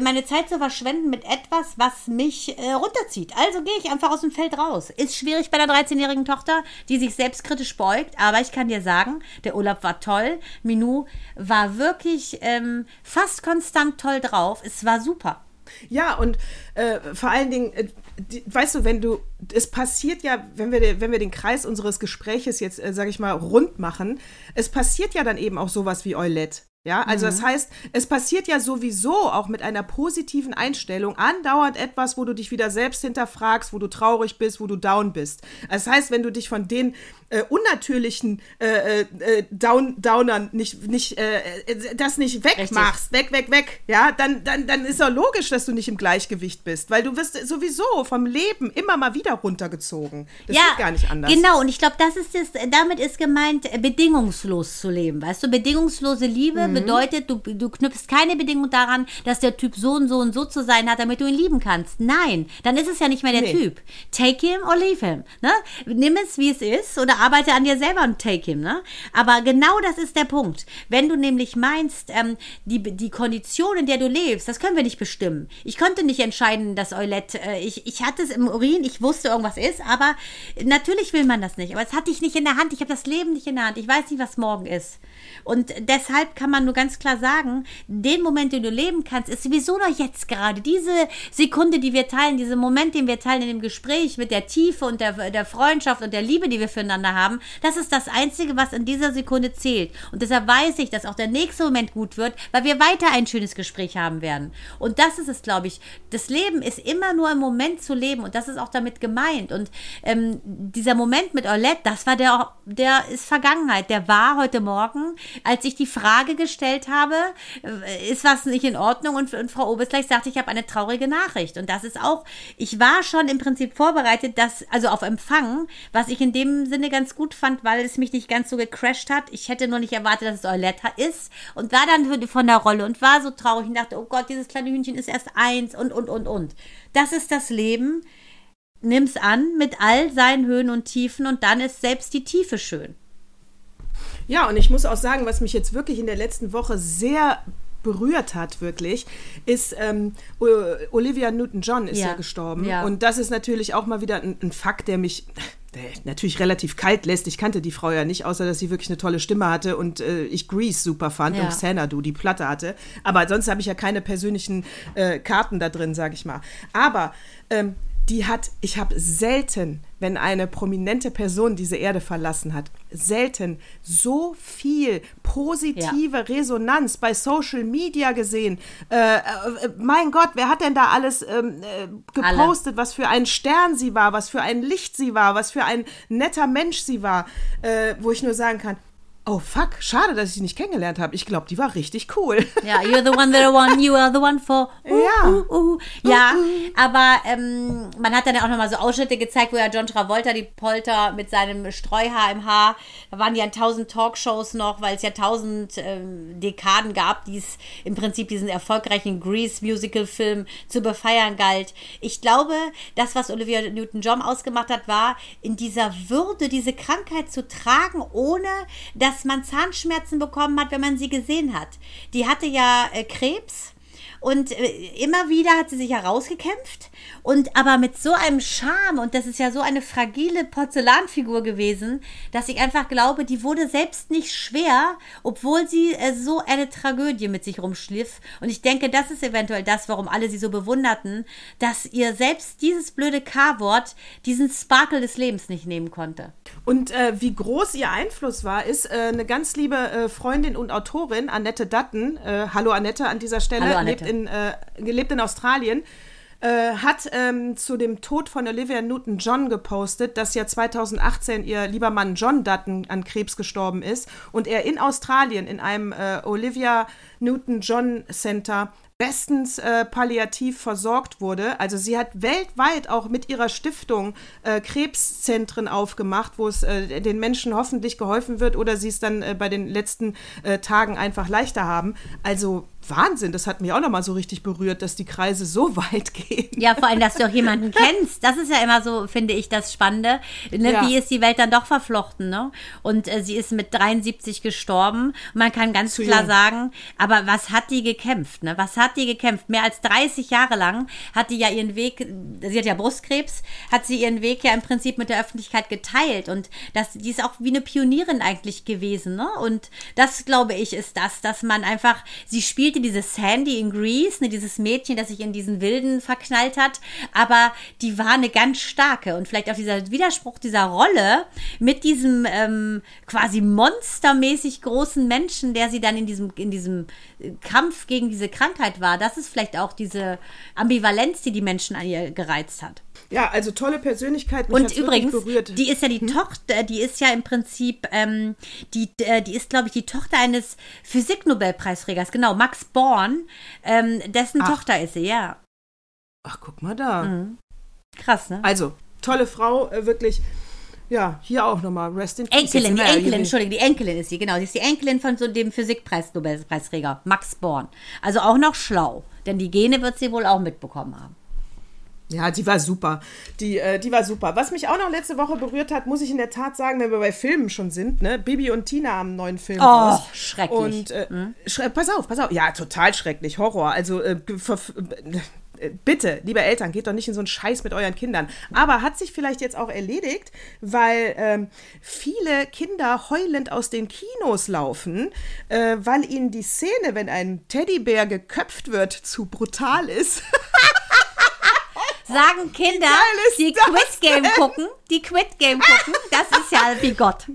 meine Zeit zu verschwenden mit etwas, was mich äh, runterzieht. Also gehe ich einfach aus dem Feld raus. Ist schwierig bei einer 13-jährigen Tochter, die sich selbstkritisch beugt, aber ich kann dir sagen, der Urlaub war toll. Minou war wirklich ähm, fast konstant toll drauf. Es war super. Ja, und äh, vor allen Dingen, äh, die, weißt du, wenn du, es passiert ja, wenn wir, wenn wir den Kreis unseres Gespräches jetzt, äh, sage ich mal, rund machen, es passiert ja dann eben auch sowas wie Eulette. Ja, also das heißt, es passiert ja sowieso auch mit einer positiven Einstellung andauernd etwas, wo du dich wieder selbst hinterfragst, wo du traurig bist, wo du down bist. Das heißt, wenn du dich von den äh, unnatürlichen äh, äh, Down, Downern nicht, nicht äh, äh, das nicht wegmachst, weg, weg, weg, ja, dann, dann, dann ist doch logisch, dass du nicht im Gleichgewicht bist, weil du wirst sowieso vom Leben immer mal wieder runtergezogen. Das geht gar nicht anders. Genau, und ich glaube, das ist es, damit ist gemeint, äh, bedingungslos zu leben. Weißt du, bedingungslose Liebe Mhm. Bedeutet, du, du knüpfst keine Bedingung daran, dass der Typ so und so und so zu sein hat, damit du ihn lieben kannst. Nein, dann ist es ja nicht mehr der Nee. Typ. Take him or leave him. Ne? Nimm es, wie es ist, oder arbeite an dir selber und take him. Ne? Aber genau das ist der Punkt. Wenn du nämlich meinst, ähm, die, die Kondition, in der du lebst, das können wir nicht bestimmen. Ich konnte nicht entscheiden, dass Eulette, äh, ich, ich hatte es im Urin, ich wusste, irgendwas ist, aber natürlich will man das nicht. Aber es hatte ich nicht in der Hand. Ich habe das Leben nicht in der Hand. Ich weiß nicht, was morgen ist. Und deshalb kann man nur ganz klar sagen, den Moment, den du leben kannst, ist sowieso noch jetzt gerade. Diese Sekunde, die wir teilen, dieser Moment, den wir teilen in dem Gespräch mit der Tiefe und der, der Freundschaft und der Liebe, die wir füreinander haben, das ist das Einzige, was in dieser Sekunde zählt. Und deshalb weiß ich, dass auch der nächste Moment gut wird, weil wir weiter ein schönes Gespräch haben werden. Und das ist es, glaube ich. Das Leben ist immer nur im Moment zu leben und das ist auch damit gemeint. Und ähm, dieser Moment mit Orlette, das war der, der ist Vergangenheit. Der war heute Morgen, als ich die Frage gestellt habe, äh, ist was nicht in Ordnung? Und, und Frau Oberstleich sagte, ich habe eine traurige Nachricht. Und das ist auch, ich war schon im Prinzip vorbereitet, dass, also auf Empfang, was ich in dem Sinne ganz gut fand, weil es mich nicht ganz so gecrashed hat. Ich hätte nur nicht erwartet, dass es Orletta ist und war dann von der Rolle und war so traurig und dachte, oh Gott, dieses kleine Hühnchen ist erst eins und, und, und, und. Das ist das Leben. Nimm's an mit all seinen Höhen und Tiefen und dann ist selbst die Tiefe schön. Ja, und ich muss auch sagen, was mich jetzt wirklich in der letzten Woche sehr berührt hat, wirklich, ist ähm, Olivia Newton-John ist ja, Ja, gestorben. ja. Und das ist natürlich auch mal wieder ein, ein Fakt, der mich der natürlich relativ kalt lässt. Ich kannte die Frau ja nicht, außer dass sie wirklich eine tolle Stimme hatte und äh, ich Grease super fand Ja. und Xanadu die Platte hatte. Aber sonst habe ich ja keine persönlichen äh, Karten da drin, sage ich mal. Aber ähm, die hat, ich habe selten, wenn eine prominente Person diese Erde verlassen hat, selten so viel positive Resonanz bei Social Media gesehen. Äh, äh, mein Gott, wer hat denn da alles ähm, äh, gepostet, was für ein Stern sie war, was für ein Licht sie war, was für ein netter Mensch sie war, äh, wo ich nur sagen kann, Oh fuck, schade, dass ich sie nicht kennengelernt habe. Ich glaube, die war richtig cool. [laughs] Ja, you're the one that I want, you are the one for. Uh, Ja. Uh, uh. Ja, aber ähm, man hat dann ja auch nochmal so Ausschnitte gezeigt, wo ja John Travolta die Polter mit seinem Streuhaar im Haar, da waren an tausend Talkshows noch, weil es ja tausend ähm, Dekaden gab, die es im Prinzip diesen erfolgreichen Grease-Musical-Film zu befeiern galt. Ich glaube, das, was Olivia Newton-John ausgemacht hat, war, in dieser Würde diese Krankheit zu tragen, ohne dass man Zahnschmerzen bekommen hat, wenn man sie gesehen hat. Die hatte ja äh, Krebs. Und äh, immer wieder hat sie sich herausgekämpft. Und aber mit so einem Charme, und das ist ja so eine fragile Porzellanfigur gewesen, dass ich einfach glaube, die wurde selbst nicht schwer, obwohl sie äh, so eine Tragödie mit sich rumschliff. Und ich denke, das ist eventuell das, warum alle sie so bewunderten, dass ihr selbst dieses blöde K-Wort diesen Sparkle des Lebens nicht nehmen konnte. Und äh, wie groß ihr Einfluss war, ist äh, eine ganz liebe äh, Freundin und Autorin, Annette Dutton. Äh, hallo Annette an dieser Stelle, Hallo, Annette. lebt in, äh, gelebt in Australien. Äh, hat ähm, zu dem Tod von Olivia Newton-John gepostet, dass ja 2018 ihr lieber Mann John Dutton an Krebs gestorben ist und er in Australien in einem äh, Olivia Newton-John Center bestens äh, palliativ versorgt wurde. Also sie hat weltweit auch mit ihrer Stiftung äh, Krebszentren aufgemacht, wo es äh, den Menschen hoffentlich geholfen wird oder sie es dann äh, bei den letzten äh, Tagen einfach leichter haben. Also Wahnsinn, das hat mich auch nochmal so richtig berührt, dass die Kreise so [laughs] weit gehen. Ja, vor allem, dass du auch jemanden [laughs] kennst. Das ist ja immer so, finde ich, das Spannende. Ne? Ja. Wie ist die Welt dann doch verflochten, ne? Und äh, sie ist mit 73 gestorben. Man kann ganz Zu klar jung. sagen, aber was hat die gekämpft, ne? Was hat die gekämpft? Mehr als 30 Jahre lang hat die ja ihren Weg, sie hat ja Brustkrebs, hat sie ihren Weg ja im Prinzip mit der Öffentlichkeit geteilt. Und das, die ist auch wie eine Pionierin eigentlich gewesen, ne? Und das, glaube ich, ist das, dass man einfach, sie spielte diese Sandy in Grease, ne, dieses Mädchen, das sich in diesen Wilden verknallt hat, aber die war eine ganz starke. Und vielleicht auch dieser Widerspruch dieser Rolle mit diesem ähm, quasi monstermäßig großen Menschen, der sie dann in diesem, in diesem äh, Kampf gegen diese Krankheit war, das ist vielleicht auch diese Ambivalenz, die die Menschen an ihr gereizt hat. Ja, also tolle Persönlichkeit. Mich Und übrigens, berührt. Hm? die ist ja die Tochter, die ist ja im Prinzip, ähm, die, äh, die ist, glaube ich, die Tochter eines Physiknobelpreisträgers, genau, Max Born, ähm, dessen Ach. Tochter ist sie, ja. Ach, guck mal da. Krass, ne? Also, tolle Frau, äh, wirklich. Ja, hier auch nochmal. Rest in Peace. Enkelin, die Enkelin, Entschuldigung, die Enkelin ist sie, genau. Sie ist die Enkelin von so dem Physikpreis-Nobelpreisträger, Max Born. Also auch noch schlau, denn die Gene wird sie wohl auch mitbekommen haben. Ja, die war super. Die, äh, die war super. Was mich auch noch letzte Woche berührt hat, muss ich in der Tat sagen, wenn wir bei Filmen schon sind, ne? Bibi und Tina haben einen neuen Film Oh, raus. schrecklich. Und äh, schre pass auf, pass auf. Ja, total schrecklich. Horror. Also äh, äh, bitte, liebe Eltern, geht doch nicht in so einen Scheiß mit euren Kindern. Aber hat sich vielleicht jetzt auch erledigt, weil ähm, viele Kinder heulend aus den Kinos laufen, äh, weil ihnen die Szene, wenn ein Teddybär geköpft wird, zu brutal ist. [laughs] Sagen Kinder, die Quid Game denn? gucken, die Quid Game gucken, das ist ja wie Gott.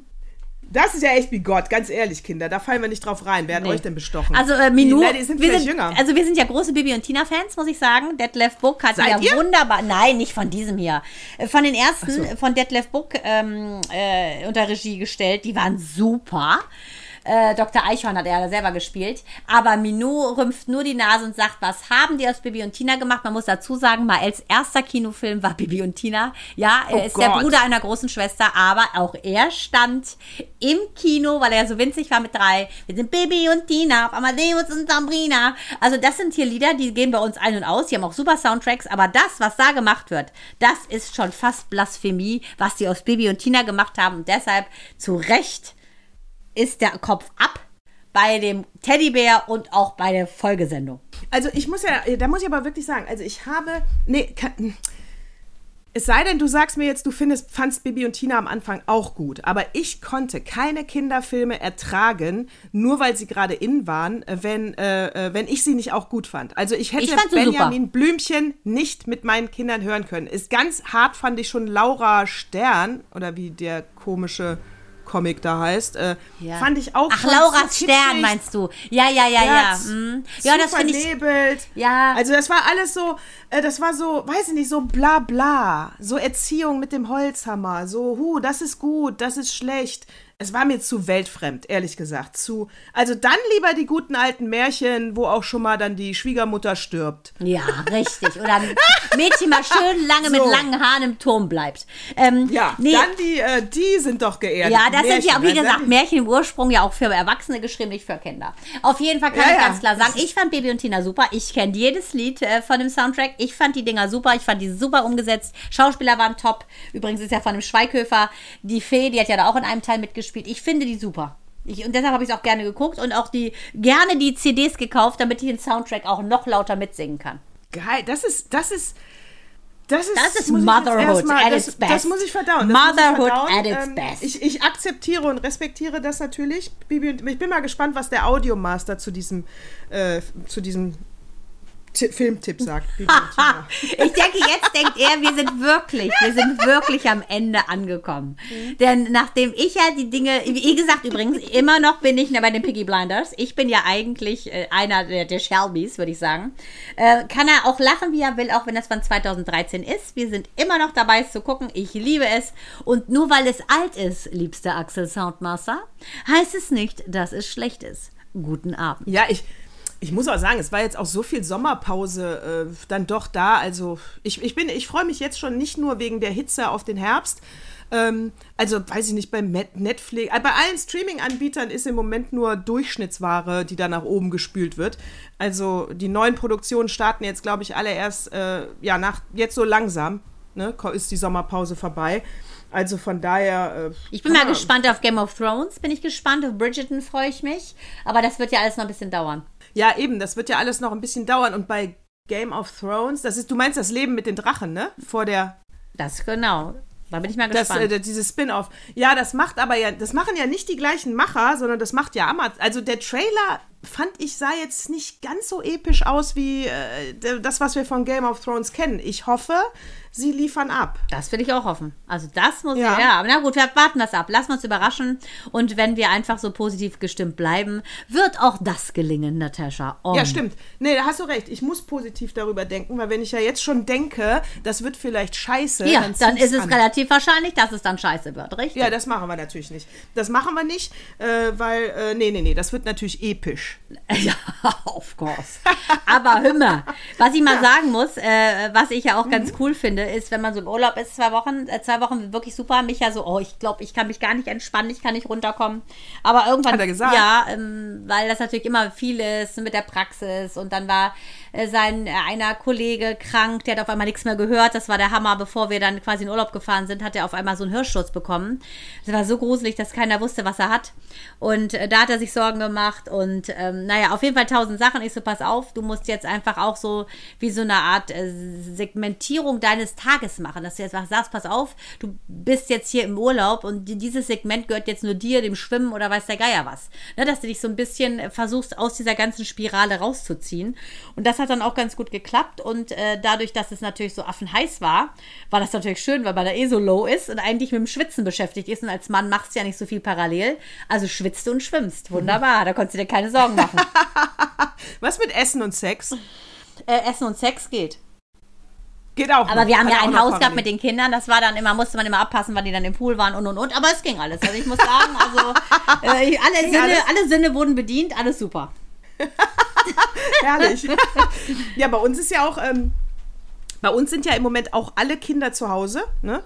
Das ist ja echt wie Gott, ganz ehrlich, Kinder. Da fallen wir nicht drauf rein. Wer hat Nee. euch denn bestochen? Also äh, Minou, Die, sind wir sind, jünger. also wir sind ja große Bibi und Tina Fans, muss ich sagen. Detlef Book hat Seid ja ihr? wunderbar, nein, nicht von diesem hier, Äh, von den ersten so. von Detlef Book ähm, äh, unter Regie gestellt. Die waren super. Äh, Dr. Eichhorn hat er ja selber gespielt. Aber Minou rümpft nur die Nase und sagt, was haben die aus Bibi und Tina gemacht? Man muss dazu sagen, Maels erster Kinofilm war Bibi und Tina. Ja, er Oh ist der Gott. Bruder einer großen Schwester, aber auch er stand im Kino, weil er so winzig war mit drei. Wir sind Bibi und Tina, auf Amadeus und Sabrina. Also das sind hier Lieder, die gehen bei uns ein und aus. Die haben auch super Soundtracks, aber das, was da gemacht wird, das ist schon fast Blasphemie, was die aus Bibi und Tina gemacht haben. Und deshalb zu Recht ist der Kopf ab bei dem Teddybär und auch bei der Folgesendung. Also ich muss ja, da muss ich aber wirklich sagen, also ich habe, nee, kann, es sei denn, du sagst mir jetzt, du findest, fandst Bibi und Tina am Anfang auch gut, aber ich konnte keine Kinderfilme ertragen, nur weil sie gerade in waren, äh, wenn, äh, äh, wenn ich sie nicht auch gut fand. Also ich hätte Ich Benjamin Blümchen nicht mit meinen Kindern hören können. Ist ganz hart fand ich schon Laura Stern oder wie der komische Comic da heißt, äh, Ja. fand ich auch Ach, schon Laura zu Stern meinst du? Ja, ja, ja, ja. mm. zu Ja, das finde ich. Ja. Also das war alles so, äh, das war so, weiß ich nicht, so bla bla. So Erziehung mit dem Holzhammer. So, hu, das ist gut, das ist schlecht. Es war mir zu weltfremd, ehrlich gesagt. Zu, also dann lieber die guten alten Märchen, wo auch schon mal dann die Schwiegermutter stirbt. Ja, richtig. Oder ein Mädchen mal schön lange mit So. langen Haaren im Turm bleibt. Ähm, Ja, nee, dann die, äh, die sind doch geerdet. Ja, das sind ja, wie Märchen, gesagt, Märchen im Ursprung ja auch für Erwachsene geschrieben, nicht für Kinder. Auf jeden Fall kann Ja, ich ja. ganz klar sagen, ich fand Baby und Tina super. Ich kenne jedes Lied äh, von dem Soundtrack. Ich fand die Dinger super. Ich fand die super umgesetzt. Schauspieler waren top. Übrigens ist ja von dem Schweighöfer die Fee, die hat ja da auch in einem Teil mitgespielt. Ich finde die super. Ich, und deshalb habe ich es auch gerne geguckt und auch die gerne die CDs gekauft, damit ich den Soundtrack auch noch lauter mitsingen kann. Geil, das ist, das ist, das ist, Das ist Motherhood erstmal- at das, its best. Das muss ich verdauen. Muss ich Motherhood verdauen. at its Ähm, best. Ich, ich akzeptiere und respektiere das natürlich. Bibi ich bin mal gespannt, was der Audiomaster zu diesem, äh, zu diesem Filmtipp sagt. [laughs] Ich denke, jetzt denkt er, wir sind wirklich, wir sind wirklich am Ende angekommen. Denn nachdem ich ja die Dinge, wie gesagt übrigens, immer noch bin ich bei den Piggy Blinders. Ich bin ja eigentlich äh, einer der, der Shelbys, würde ich sagen. Äh, kann er auch lachen, wie er will, auch wenn das von 2013 ist. Wir sind immer noch dabei, es zu gucken. Ich liebe es. Und nur weil es alt ist, liebster Axel Soundmaster, heißt es nicht, dass es schlecht ist. Guten Abend. Ja, ich, ich muss auch sagen, es war jetzt auch so viel Sommerpause äh, dann doch da. Also ich, ich bin, ich freue mich jetzt schon nicht nur wegen der Hitze auf den Herbst. Ähm, also weiß ich nicht, bei Netflix, äh, bei allen Streaming-Anbietern ist im Moment nur Durchschnittsware, die da nach oben gespült wird. Also die neuen Produktionen starten jetzt, glaube ich, alle erst, äh, ja, nach, jetzt so langsam, ne, ist die Sommerpause vorbei. Also von daher. Äh, Ich bin mal gespannt auf Game of Thrones, bin ich gespannt. Auf Bridgerton freue ich mich. Aber das wird ja alles noch ein bisschen dauern. Ja, eben, das wird ja alles noch ein bisschen dauern. Und bei Game of Thrones, das ist, du meinst das Leben mit den Drachen, ne? Vor der, Das genau. Da bin ich mal das, gespannt. äh, dieses Spin-off. Ja, das macht aber ja, das machen ja nicht die gleichen Macher, sondern das macht ja Amazon. Also der Trailer fand ich sah jetzt nicht ganz so episch aus wie äh, das, was wir von Game of Thrones kennen. Ich hoffe, sie liefern ab. das will ich auch hoffen. Also das muss Ja. ja. Aber na gut, wir warten das ab. Lassen wir uns überraschen. Und wenn wir einfach so positiv gestimmt bleiben, wird auch das gelingen, Natascha. Oh. Ja, stimmt. Nee, da hast du recht. Ich muss positiv darüber denken, weil wenn ich ja jetzt schon denke, das wird vielleicht scheiße, Ja, dann, dann ist es an. relativ wahrscheinlich, dass es dann scheiße wird, richtig? Ja, das machen wir natürlich nicht. Das machen wir nicht, äh, weil, äh, nee, nee, nee, das wird natürlich episch. [laughs] Ja, of course. Aber mal, was ich mal sagen muss, äh, was ich ja auch ganz cool finde, ist, wenn man so im Urlaub ist, zwei Wochen, äh, zwei Wochen wirklich super, mich ja so, oh, ich glaube, ich kann mich gar nicht entspannen, ich kann nicht runterkommen. Aber irgendwann, Hat er gesagt? ja, ähm, weil das natürlich immer viel ist mit der Praxis und dann war sein äh, einer Kollege krank, der hat auf einmal nichts mehr gehört. Das war der Hammer, bevor wir dann quasi in Urlaub gefahren sind, hat er auf einmal so einen Hirschsturz bekommen. Das war so gruselig, dass keiner wusste, was er hat. Und äh, da hat er sich Sorgen gemacht und ähm, naja, auf jeden Fall tausend Sachen. Ich so, pass auf, du musst jetzt einfach auch so wie so eine Art äh, Segmentierung deines Tages machen, dass du jetzt sagst, pass auf, du bist jetzt hier im Urlaub und die- dieses Segment gehört jetzt nur dir, dem Schwimmen oder weiß der Geier was. Ne, dass du dich so ein bisschen äh, versuchst, aus dieser ganzen Spirale rauszuziehen. Und das hat dann auch ganz gut geklappt und äh, dadurch, dass es natürlich so affenheiß war, war das natürlich schön, weil man da eh so low ist und eigentlich mit dem Schwitzen beschäftigt ist und als Mann machst du ja nicht so viel parallel. Also schwitzt du und schwimmst. Wunderbar, da konntest du dir keine Sorgen machen. [laughs] Was mit Essen und Sex? äh, Essen und Sex geht. Geht auch. Aber noch. wir haben Hat ja ein Haus gehabt mit den Kindern. Das war dann immer, musste man immer abpassen, wann die dann im Pool waren und und und. Aber es ging alles. Also ich muss sagen, also [laughs] äh, alle, Sinne, alles? alle Sinne wurden bedient, alles super. [laughs] [laughs] Herrlich. [laughs] ja, bei uns ist ja auch, ähm, bei uns sind ja im Moment auch alle Kinder zu Hause, ne?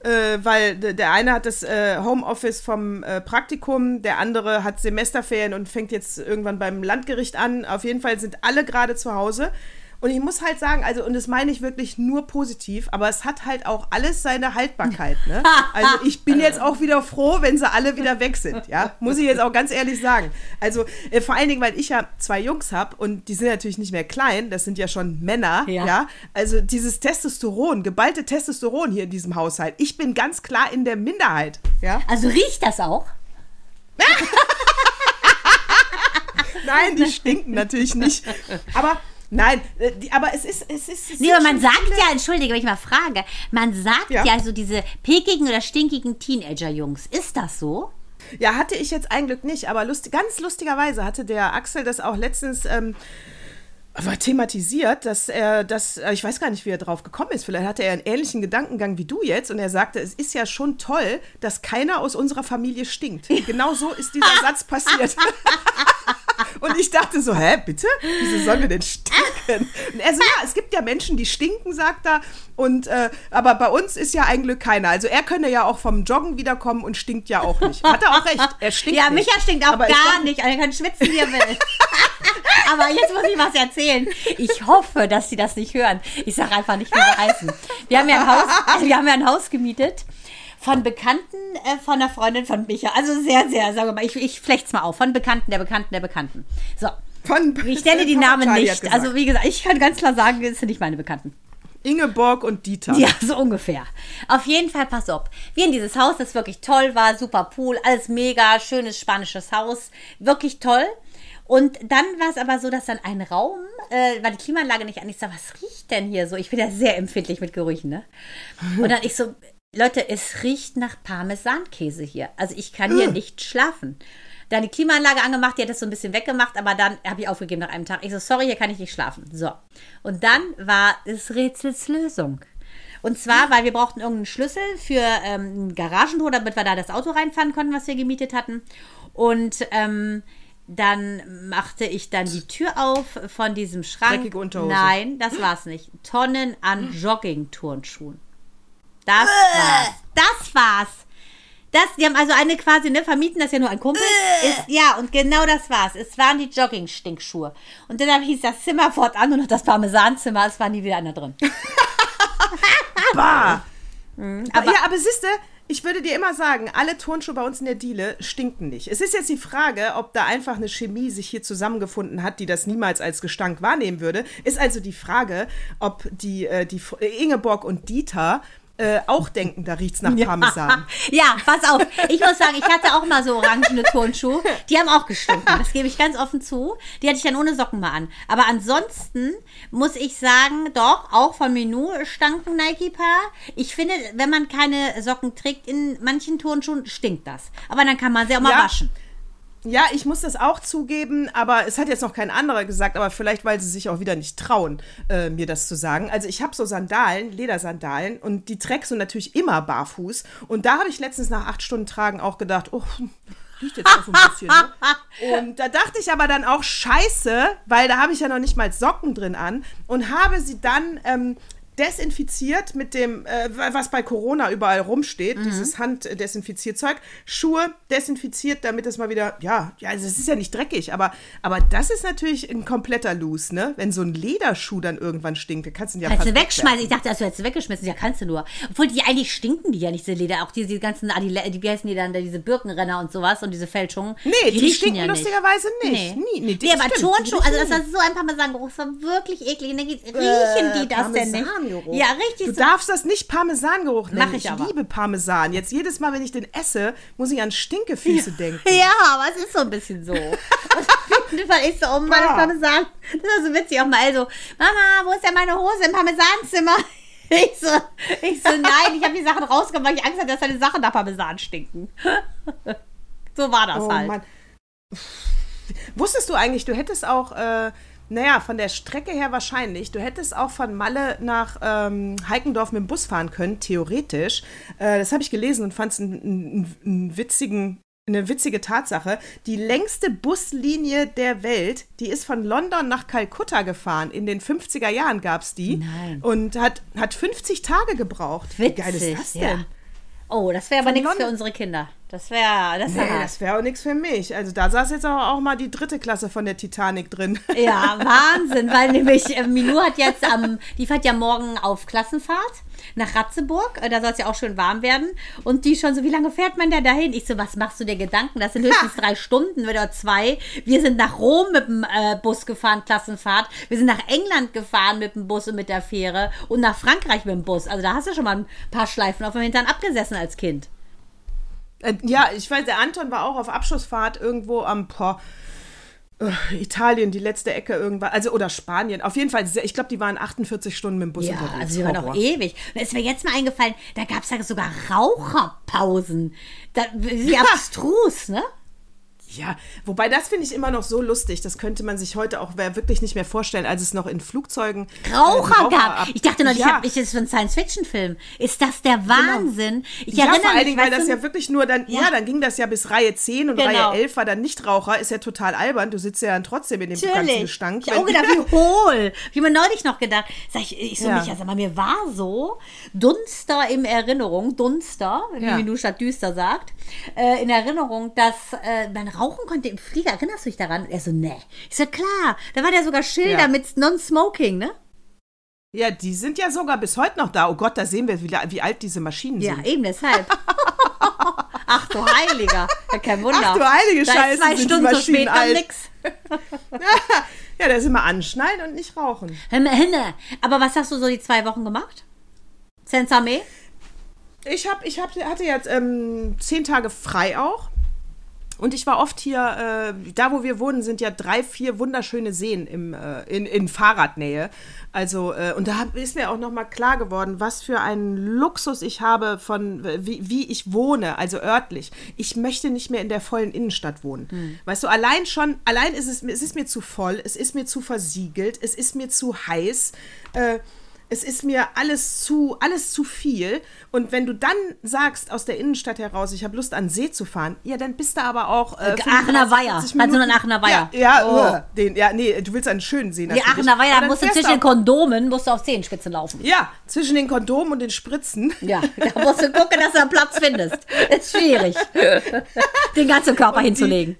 Äh, weil der eine hat das äh, Homeoffice vom äh, Praktikum, der andere hat Semesterferien und fängt jetzt irgendwann beim Landgericht an. Auf jeden Fall sind alle gerade zu Hause. Und ich muss halt sagen, also, und das meine ich wirklich nur positiv, aber es hat halt auch alles seine Haltbarkeit, ne? [laughs] Also ich bin jetzt auch wieder froh, wenn sie alle wieder weg sind, ja? Muss ich jetzt auch ganz ehrlich sagen. Also äh, vor allen Dingen, weil ich ja zwei Jungs habe und die sind natürlich nicht mehr klein, das sind ja schon Männer, Ja. ja? Also dieses Testosteron, geballte Testosteron hier in diesem Haushalt. Ich bin ganz klar in der Minderheit, ja? Also riecht das auch? [laughs] Nein, die stinken natürlich nicht. Aber nein, äh, aber es ist es ist es Nee, aber man sagt viele- ja, entschuldige, wenn ich mal frage, man sagt Ja. ja, so diese pekigen oder stinkigen Teenager-Jungs. Ist das so? Ja, hatte ich jetzt ein Glück nicht, aber lust, ganz lustigerweise hatte der Axel das auch letztens ähm, aber thematisiert, dass er das, äh, ich weiß gar nicht, wie er drauf gekommen ist. Vielleicht hatte er einen ähnlichen Gedankengang wie du jetzt und er sagte, es ist ja schon toll, dass keiner aus unserer Familie stinkt. [laughs] Genau so ist dieser Satz passiert. [laughs] Und ich dachte so, hä, bitte? Wieso sollen wir denn stinken? Und er so, ja, es gibt ja Menschen, die stinken, sagt er. Und, äh, aber bei uns ist ja ein Glück keiner. Also er könne ja auch vom Joggen wiederkommen und stinkt ja auch nicht. Hat er auch recht, er stinkt Ja, nicht. Micha stinkt auch Aber gar nicht. Er kann schwitzen, wie er will. [laughs] Aber jetzt muss ich was erzählen. Ich hoffe, dass sie das nicht hören. Ich sage einfach nicht, wie sie heißen. Wir haben ja ein Haus, [laughs] wir haben ja ein Haus gemietet von Bekannten äh, von einer Freundin von Micha. Also sehr, sehr, sagen wir mal, ich, ich flecht's mal auf. Von Bekannten der Bekannten der Bekannten. So. Von, Ich nenne die Namen nicht. Also wie gesagt, ich kann ganz klar sagen, das sind nicht meine Bekannten. Ingeborg und Dieter. Ja, so ungefähr. Auf jeden Fall, pass auf. Wir in dieses Haus, das wirklich toll war, super Pool, alles mega, schönes spanisches Haus, wirklich toll. Und dann war es aber so, dass dann ein Raum, äh, war die Klimaanlage nicht an. Ich sag, was riecht denn hier so? Ich bin ja sehr empfindlich mit Gerüchen, ne? Und dann ich so, Leute, es riecht nach Parmesankäse hier. Also ich kann hier nicht schlafen. Dann die Klimaanlage angemacht, die hat das so ein bisschen weggemacht, aber dann habe ich aufgegeben nach einem Tag. Ich so, sorry, hier kann ich nicht schlafen. So. Und dann war es Rätsels Lösung. Und zwar, weil wir brauchten irgendeinen Schlüssel für ähm, ein Garagentor, damit wir da das Auto reinfahren konnten, was wir gemietet hatten. Und ähm, dann machte ich dann die Tür auf von diesem Schrank. Dreckige Unterhose. Nein, das war's nicht. Tonnen an Jogging-Turnschuhen. Das war's. Das war's. Das, die haben also eine quasi, ne, vermieten das ja nur ein Kumpel. Ist, ja, und genau das war's. Es waren die Jogging-Stinkschuhe. Und dann hieß das Zimmer fortan nur noch das Parmesanzimmer, es war nie wieder einer drin. [laughs] Bah. Mhm. aber- ja, aber siehste, ich würde dir immer sagen, alle Turnschuhe bei uns in der Diele stinken nicht. Es ist jetzt die Frage, ob da einfach eine Chemie sich hier zusammengefunden hat, die das niemals als Gestank wahrnehmen würde. Ist also die Frage, ob die, äh, die äh, Ingeborg und Dieter äh, auch denken, da riecht's nach [laughs] Parmesan. [laughs] Ja, pass auf. Ich muss sagen, ich hatte auch mal so orangene Turnschuhe. Die haben auch gestunken. Das gebe ich ganz offen zu. Die hatte ich dann ohne Socken mal an. Aber ansonsten muss ich sagen, doch, auch von Menü stanken Nike-Paar. Ich finde, wenn man keine Socken trägt in manchen Turnschuhen, stinkt das. Aber dann kann man sie auch mal Ja. waschen. Ja, ich muss das auch zugeben, aber es hat jetzt noch kein anderer gesagt, aber vielleicht, weil sie sich auch wieder nicht trauen, äh, mir das zu sagen. Also ich habe so Sandalen, Ledersandalen und die trägst du natürlich immer barfuß. Und da habe ich letztens nach acht Stunden Tragen auch gedacht, oh, [laughs] riecht jetzt auch so ein bisschen. Ne? Und da dachte ich aber dann auch, scheiße, weil da habe ich ja noch nicht mal Socken drin an und habe sie dann ähm, desinfiziert mit dem, äh, was bei Corona überall rumsteht, dieses Handdesinfizierzeug, Schuhe desinfiziert, damit es mal wieder, ja, ja, also es ist ja nicht dreckig, aber, aber das ist natürlich ein kompletter Loose, ne? Wenn so ein Lederschuh dann irgendwann stinkt, dann kannst du ihn ja Kannst du wegschmeißen? Ich dachte, hättest du weggeschmissen. Ja, kannst du nur. Obwohl, die eigentlich stinken die ja nicht, diese Leder. Auch diese ganzen, Adile die, wie heißen die dann, diese Birkenrenner und sowas und diese Fälschungen. Nee, die, riechen stinken ja nicht. lustigerweise nicht. Nee. Nee, die Nee, aber stimmt, die Turnschuhe, also das war so ein Parmesangeruch, das war wirklich eklig. Und dann Riechen die das denn nicht? Parmesangeruch. Ja, richtig Du so. darfst das nicht Parmesangeruch nennen. Mach ich ich aber. liebe Parmesan. Jetzt jedes Mal, wenn ich den esse, muss ich an Stinkefüße denken. Ja, aber es ist so ein bisschen so. [laughs] Fall ist so, oh Mann, das Bah. Parmesan. Das war so witzig auch mal. Also, Mama, wo ist denn meine Hose im Parmesanzimmer? [laughs] Ich so, ich so, nein, ich habe die Sachen rausgemacht, weil ich Angst hatte, dass deine Sachen nach Parmesan stinken. [laughs] So war das Oh halt. Mann. Wusstest du eigentlich, du hättest auch, äh, naja, von der Strecke her wahrscheinlich, du hättest auch von Malle nach ähm, Heikendorf mit dem Bus fahren können, theoretisch. Äh, das habe ich gelesen und fand es einen, witzigen, eine witzige Tatsache. Die längste Buslinie der Welt, die ist von London nach Kalkutta gefahren. In den 50er Jahren gab es die. Nein. Und hat, hat 50 Tage gebraucht. Witzig, Wie geil ist das denn? ja. Oh, das wäre aber nichts für unsere Kinder. Das wäre, das Nee, wäre das wäre auch nichts für mich. Also da saß jetzt aber auch mal die dritte Klasse von der Titanic drin. Ja, [laughs] Wahnsinn, weil nämlich äh, Minou hat jetzt am, die fährt ja morgen auf Klassenfahrt nach Ratzeburg, äh, da soll es ja auch schön warm werden und die schon so, wie lange fährt man denn dahin? Ich so, was machst du dir Gedanken? Das sind höchstens drei Stunden oder zwei. Wir sind nach Rom mit dem äh, Bus gefahren, Klassenfahrt. Wir sind nach England gefahren mit dem Bus und mit der Fähre und nach Frankreich mit dem Bus. Also da hast du schon mal ein paar Schleifen auf dem Hintern abgesessen als Kind. Äh, ja, ich weiß, der Anton war auch auf Abschlussfahrt irgendwo am boah, Italien, die letzte Ecke irgendwann, also oder Spanien. Auf jeden Fall, ich glaube, die waren 48 Stunden mit dem Bus Ja, unterwegs. also wir waren auch ewig. Und es ist mir jetzt mal eingefallen, da gab es ja sogar Raucherpausen. Da, wie [laughs] abstrus, ne? Ja, wobei das finde ich immer noch so lustig. Das könnte man sich heute auch wirklich nicht mehr vorstellen, als es noch in Flugzeugen äh, Raucher, gab. Ich dachte noch, ja. ich habe ich ist für ein Science-Fiction-Film. Ist das der genau. Wahnsinn? Genau. Ich ja, vor allen Dingen, weil das ja wirklich nur dann, ja. ja. dann ging das ja bis Reihe 10 und genau. Reihe 11 war dann Nichtraucher. Ist ja total albern. Du sitzt ja dann trotzdem in dem ganzen Gestank. Ich habe auch gedacht, [laughs] wie hohl. Ich habe mir neulich noch gedacht, sag ich, ich so ja. mich, also mir war so Dunster in Erinnerung, Dunster, wie ja. Minu statt düster sagt, äh, in Erinnerung, dass äh, man rauchen konnte im Flieger. Erinnerst du dich daran? er so, nee. Ich so, klar. Da war ja sogar Schilder ja. mit Non-Smoking, ne? Ja, die sind ja sogar bis heute noch da. Oh Gott, da sehen wir, wie, wie alt diese Maschinen ja, sind. Ja, eben deshalb. [laughs] Ach du Heiliger. Ja, kein Wunder. Ach du Heilige Scheiße. Zwei Stunden zu spät alt. nix. [laughs] ja, da ist immer anschneiden und nicht rauchen. Hinne. Aber was hast du so die zwei Wochen gemacht? Sensame? Ich, hab, ich hab, hatte jetzt ähm, zehn Tage frei auch. Und ich war oft hier, äh, da wo wir wohnen, sind ja drei, vier wunderschöne Seen im, äh, in, in Fahrradnähe. Also, äh, und da ist mir auch nochmal klar geworden, was für einen Luxus ich habe von, wie, wie ich wohne, also örtlich. Ich möchte nicht mehr in der vollen Innenstadt wohnen. Hm. Weißt du, allein schon, allein ist es, es ist mir zu voll, es ist mir zu versiegelt, es ist mir zu heiß. Äh, es ist mir alles zu, alles zu viel. Und wenn du dann sagst, aus der Innenstadt heraus, ich habe Lust an See zu fahren, ja, dann bist du aber auch. Äh, Aachener Weiher. Also einen Aachener Weiher. Ja, ja, oh. Uh, den, ja, nee, du willst einen schönen See. Die Aachener Weiher, da musst du zwischen den Kondomen, musst du auf Zehenspitzen laufen. Ja, zwischen den Kondomen und den Spritzen. Ja, da musst du gucken, dass du einen Platz findest. Ist schwierig, [laughs] den ganzen Körper und hinzulegen.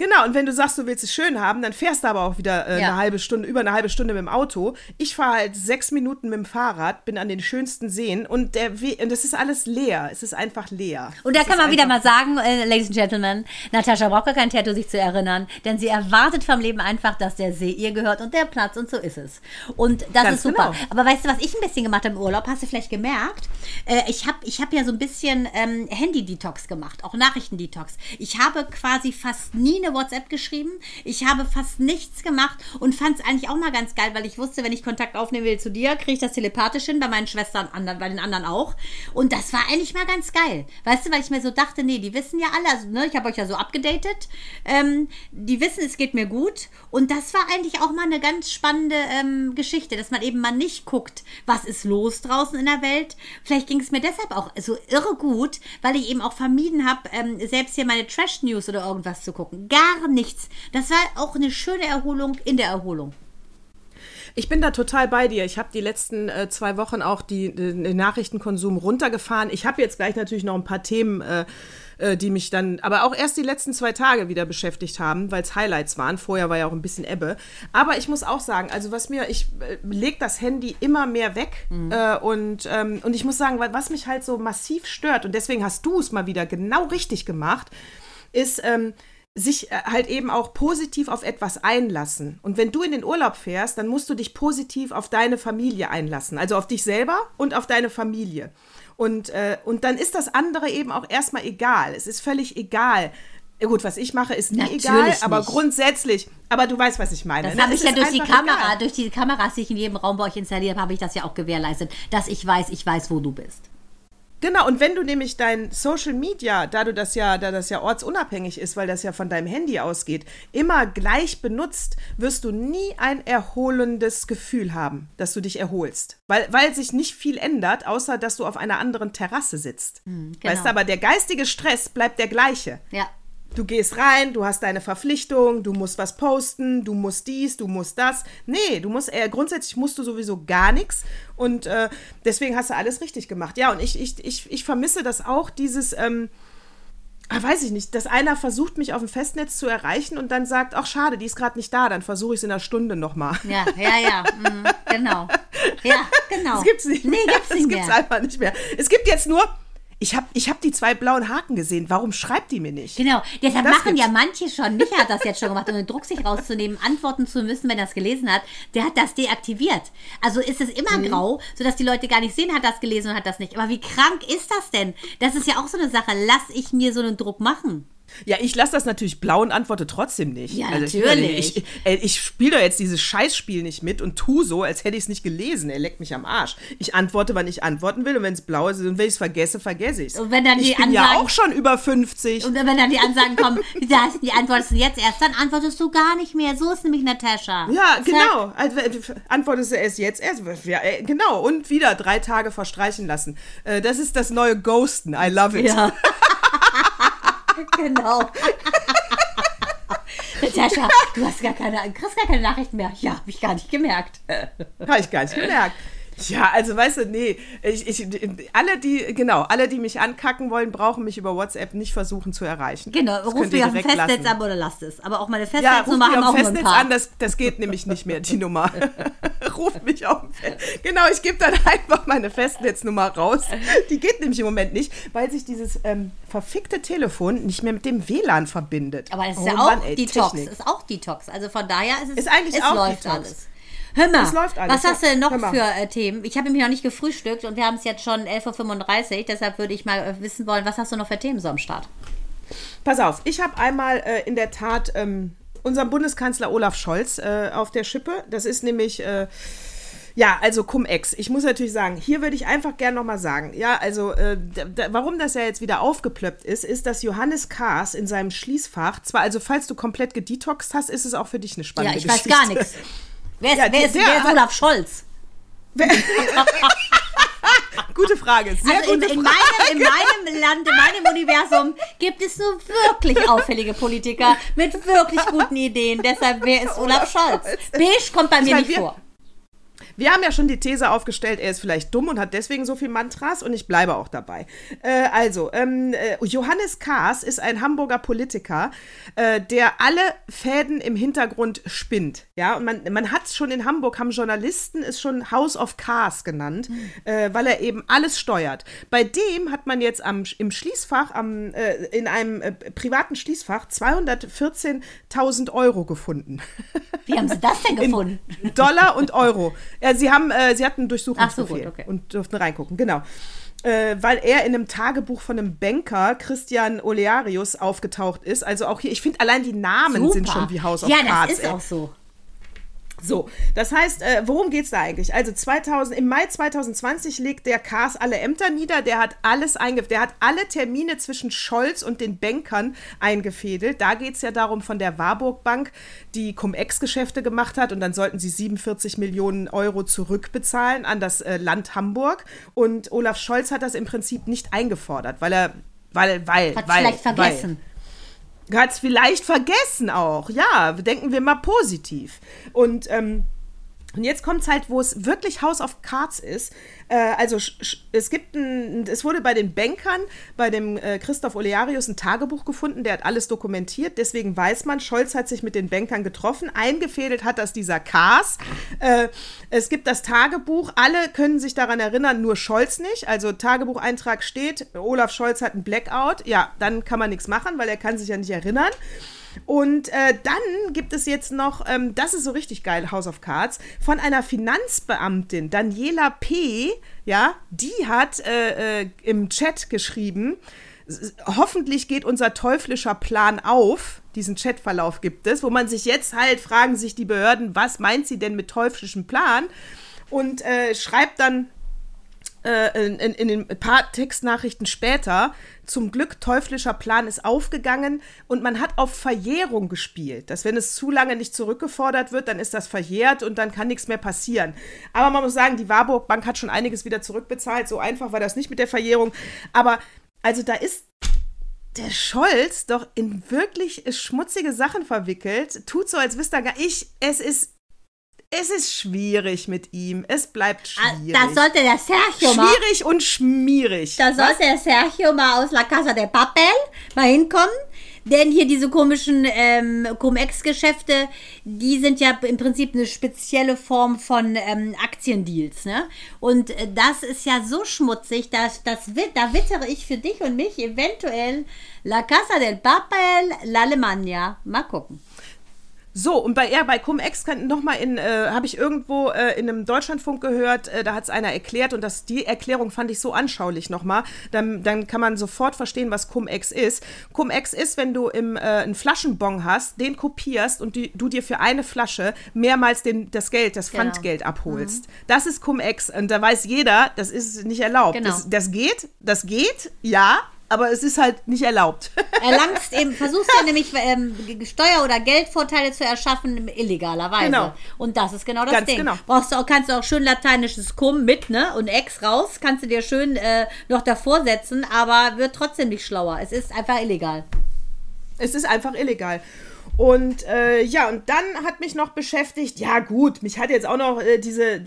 Genau, und wenn du sagst, du willst es schön haben, dann fährst du aber auch wieder äh, ja. eine halbe Stunde, über eine halbe Stunde mit dem Auto. Ich fahre halt sechs Minuten mit dem Fahrrad, bin an den schönsten Seen und, der We und das ist alles leer. Es ist einfach leer. Und da es kann man wieder mal sagen, äh, Ladies and Gentlemen, Natascha braucht gar kein Tattoo, sich zu erinnern, denn sie erwartet vom Leben einfach, dass der See ihr gehört und der Platz und so ist es. Und das Ganz ist super. Genau. Aber weißt du, was ich ein bisschen gemacht habe im Urlaub, hast du vielleicht gemerkt? Äh, ich habe ich hab ja so ein bisschen ähm, Handy-Detox gemacht, auch Nachrichten-Detox. Ich habe quasi fast nie eine WhatsApp geschrieben. Ich habe fast nichts gemacht und fand es eigentlich auch mal ganz geil, weil ich wusste, wenn ich Kontakt aufnehmen will zu dir, kriege ich das telepathisch hin, bei meinen Schwestern, bei den anderen auch. Und das war eigentlich mal ganz geil. Weißt du, weil ich mir so dachte, nee, die wissen ja alle, also, ne, ich habe euch ja so abgedatet, ähm, die wissen, es geht mir gut. Und das war eigentlich auch mal eine ganz spannende ähm, Geschichte, dass man eben mal nicht guckt, was ist los draußen in der Welt. Vielleicht ging es mir deshalb auch so irre gut, weil ich eben auch vermieden habe, ähm, selbst hier meine Trash-News oder irgendwas zu gucken. Gar nichts. Das war auch eine schöne Erholung in der Erholung. Ich bin da total bei dir. Ich habe die letzten äh, zwei Wochen auch die, den Nachrichtenkonsum runtergefahren. Ich habe jetzt gleich natürlich noch ein paar Themen, äh, äh, die mich dann, aber auch erst die letzten zwei Tage wieder beschäftigt haben, weil es Highlights waren. Vorher war ja auch ein bisschen Ebbe. Aber ich muss auch sagen, also was mir, ich äh, lege das Handy immer mehr weg mhm. Äh, und, ähm, und ich muss sagen, was mich halt so massiv stört und deswegen hast du es mal wieder genau richtig gemacht, ist, ähm, sich äh, halt eben auch positiv auf etwas einlassen. Und wenn du in den Urlaub fährst, dann musst du dich positiv auf deine Familie einlassen. Also auf dich selber und auf deine Familie. Und, äh, und dann ist das andere eben auch erstmal egal. Es ist völlig egal. Gut, was ich mache, ist nie Natürlich egal, nicht. aber grundsätzlich, aber du weißt, was ich meine. Das ne? habe ich ja durch die Kamera, egal. durch die Kameras, die ich in jedem Raum bei euch installiert habe, habe ich das ja auch gewährleistet, dass ich weiß, ich weiß, wo du bist. Genau, und wenn du nämlich dein Social Media, da du das ja, da das ja ortsunabhängig ist, weil das ja von deinem Handy ausgeht, immer gleich benutzt, wirst du nie ein erholendes Gefühl haben, dass du dich erholst. Weil, weil sich nicht viel ändert, außer dass du auf einer anderen Terrasse sitzt. Hm, genau. Weißt du, aber der geistige Stress bleibt der gleiche. Ja. Du gehst rein, du hast deine Verpflichtung, du musst was posten, du musst dies, du musst das. Nee, du musst, äh, grundsätzlich musst du sowieso gar nichts und äh, deswegen hast du alles richtig gemacht. Ja, und ich, ich, ich, ich vermisse das auch, dieses, ähm, ah, weiß ich nicht, dass einer versucht, mich auf dem Festnetz zu erreichen und dann sagt, ach schade, die ist gerade nicht da, dann versuche ich es in einer Stunde nochmal. Ja, ja, ja, mhm, genau. Ja, [laughs] genau. Das gibt's nicht nee, mehr. Gibt's nicht das gibt's einfach nicht mehr. Es gibt jetzt nur ich habe ich hab die zwei blauen Haken gesehen. Warum schreibt die mir nicht? Genau, deshalb das machen gibt's. ja manche schon. Micha hat das jetzt schon gemacht, um den Druck sich rauszunehmen, antworten zu müssen, wenn er es gelesen hat. Der hat das deaktiviert. Also ist es immer mhm. grau, sodass die Leute gar nicht sehen, hat das gelesen und hat das nicht. Aber wie krank ist das denn? Das ist ja auch so eine Sache. Lass ich mir so einen Druck machen. Ja, ich lasse das natürlich blau und antworte trotzdem nicht. Ja, also natürlich. Ich, ich, ey, ich spiele doch jetzt dieses Scheißspiel nicht mit und tu so, als hätte ich es nicht gelesen. Er leckt mich am Arsch. Ich antworte, wann ich antworten will und wenn es blau ist und wenn ich es vergesse, vergesse ich es. Und wenn dann die ich bin ja Ansagen- auch schon über 50. Und wenn dann die Ansagen kommen, [laughs] da ist die antwortest du jetzt erst, dann antwortest du gar nicht mehr. So ist nämlich Natascha. Ja, Zack. genau. Also, äh, antwortest du erst jetzt erst. Ja, äh, genau. Und wieder drei Tage verstreichen lassen. Äh, Das ist das neue Ghosten. I love it. Ja. [laughs] [laughs] genau. [laughs] Natascha, du hast gar keine, kriegst gar keine Nachrichten mehr. Ja, habe ich gar nicht gemerkt. Habe ich gar nicht gemerkt. Ja, also weißt du, nee, ich, ich, alle, die, genau, alle, die mich ankacken wollen, brauchen mich über WhatsApp nicht versuchen zu erreichen. Genau, Das ruf ihr auf dem Festnetz lassen. ab oder lasst es. Aber auch meine Ja, Festnetznummer mich haben auf auch dem nur ein Festnetz paar. an, das, das geht nämlich nicht mehr, die Nummer. [laughs] ruft mich auf Festnetz. Genau, ich gebe dann einfach meine Festnetznummer raus. Die geht nämlich im Moment nicht, weil sich dieses ähm, verfickte Telefon nicht mehr mit dem WLAN verbindet. Aber das ist Oh ja auch Mann, ey, Detox. Technik. Ist auch Detox. Also von daher ist es, Ist eigentlich es auch läuft Detox. alles. Hör mal, Es läuft alles, was hast du denn noch ja. Für äh, Themen? Ich habe nämlich noch nicht gefrühstückt und wir haben es jetzt schon 11.35 Uhr. Deshalb würde ich mal äh, wissen wollen, was hast du noch für Themen so am Start? Pass auf, ich habe einmal äh, in der Tat ähm, unseren Bundeskanzler Olaf Scholz äh, auf der Schippe. Das ist nämlich. Äh, ja, also Cum-Ex. Ich muss natürlich sagen, hier würde ich einfach gerne nochmal sagen, ja, also äh, warum das ja jetzt wieder aufgeplöppt ist, ist, dass Johannes Kaas in seinem Schließfach, zwar also falls du komplett gedetoxt hast, ist es auch für dich eine Ja, spannende ich weiß Geschichte. gar nichts. [laughs] Wer ist, Ja, wer ist, der wer ist hat- Olaf Scholz? [laughs] Gute Frage, sehr Also in, gute in, Frage. meinem, in meinem Land, in meinem Universum gibt es nur wirklich auffällige Politiker mit wirklich guten Ideen. Deshalb, wer ist [laughs] Olaf Scholz? Beige kommt bei mir meine, nicht wir- vor. Wir haben ja schon die These aufgestellt, er ist vielleicht dumm und hat deswegen so viel Mantras und ich bleibe auch dabei. Äh, also, ähm, äh, Johannes Kaas ist ein Hamburger Politiker, äh, der alle Fäden im Hintergrund spinnt. Ja, und man, man hat schon in Hamburg, haben Journalisten es schon House of Kaas genannt, äh, weil er eben alles steuert. Bei dem hat man jetzt am, im Schließfach, am, äh, in einem äh, privaten Schließfach 214.000 Euro gefunden. Wie haben Sie das denn gefunden? Dollar und Euro. Ja, sie haben, äh, sie hatten Durchsuchungsbefehl so, okay. und durften reingucken, genau. Äh, weil er in einem Tagebuch von einem Banker, Christian Olearius, aufgetaucht ist. Also auch hier, ich finde allein die Namen sind schon wie House of ja, Cards. das ist ey. auch so. So, das heißt, äh, worum geht's da eigentlich? Also 2000, im Mai 2020 legt der Kars alle Ämter nieder, der hat alles einge der hat alle Termine zwischen Scholz und den Bankern eingefädelt. Da geht's ja darum von der Warburg Bank, die Cum-Ex-Geschäfte gemacht hat und dann sollten sie 47 Millionen Euro zurückbezahlen an das äh, Land Hamburg und Olaf Scholz hat das im Prinzip nicht eingefordert, weil er weil weil Hat weil, vielleicht vergessen. Weil, hat vielleicht vergessen auch. Ja, denken wir mal positiv. Und, ähm, und jetzt kommt es halt, wo es wirklich House of Cards ist. Äh, also es gibt ein, es wurde bei den Bankern, bei dem äh, Christoph Olearius ein Tagebuch gefunden, der hat alles dokumentiert. Deswegen weiß man, Scholz hat sich mit den Bankern getroffen. Eingefädelt hat das dieser Kars. Äh, es gibt das Tagebuch. Alle können sich daran erinnern, nur Scholz nicht. Also Tagebucheintrag steht, Olaf Scholz hat einen Blackout. Ja, dann kann man nichts machen, weil er kann sich ja nicht erinnern. Und äh, dann gibt es jetzt noch, ähm, das ist so richtig geil, House of Cards, von einer Finanzbeamtin, Daniela P., ja, die hat äh, äh, im Chat geschrieben, hoffentlich geht unser teuflischer Plan auf. Diesen Chatverlauf gibt es, wo man sich jetzt halt fragen sich die Behörden, was meint sie denn mit teuflischem Plan? Und äh, schreibt dann äh, in, in, in den paar Textnachrichten später, zum Glück teuflischer Plan ist aufgegangen und man hat auf Verjährung gespielt. Dass wenn es zu lange nicht zurückgefordert wird, dann ist das verjährt und dann kann nichts mehr passieren. Aber man muss sagen, die Warburg Bank hat schon einiges wieder zurückbezahlt. So einfach war das nicht mit der Verjährung. Aber also da ist der Scholz doch in wirklich schmutzige Sachen verwickelt. Tut so, als wüsste er gar ich, es ist es ist schwierig mit ihm. Es bleibt Ah, schwierig. Da sollte der Sergio mal, Schwierig und schmierig. da sollte der Sergio mal aus La Casa de Papel mal hinkommen. Denn hier diese komischen ähm, Cum-Ex-Geschäfte, die sind ja im Prinzip eine spezielle Form von ähm, Aktiendeals. Ne? Und äh, das ist ja so schmutzig, dass, das, wit- da wittere ich für dich und mich eventuell La Casa del Papel, l'Alemania. Mal gucken. So, und bei, ja, bei Cum-Ex nochmal in, äh, habe ich irgendwo äh, in einem Deutschlandfunk gehört, äh, da hat es einer erklärt und das, die Erklärung fand ich so anschaulich nochmal. Dann, dann kann man sofort verstehen, was Cum-Ex ist. Cum-Ex ist, wenn du im, äh, einen Flaschenbon hast, den kopierst und die, du dir für eine Flasche mehrmals den, das Geld, das Genau. Pfandgeld abholst. Das ist Cum-Ex und da weiß jeder, das ist nicht erlaubt. Genau. Das, das geht, das geht, ja, aber es ist halt nicht erlaubt. [laughs] Erlangst eben, versuchst ja nämlich ähm, Steuer- oder Geldvorteile zu erschaffen, illegalerweise. Genau. Und das ist genau das Ganz Ding. genau. Brauchst du auch, kannst du auch schön lateinisches Cum mit, ne? Und Ex raus, kannst du dir schön äh, noch davor setzen, aber wird trotzdem nicht schlauer. Es ist einfach illegal. Es ist einfach illegal. Und äh, ja, und dann hat mich noch beschäftigt, ja gut, mich hat jetzt auch noch äh, diese,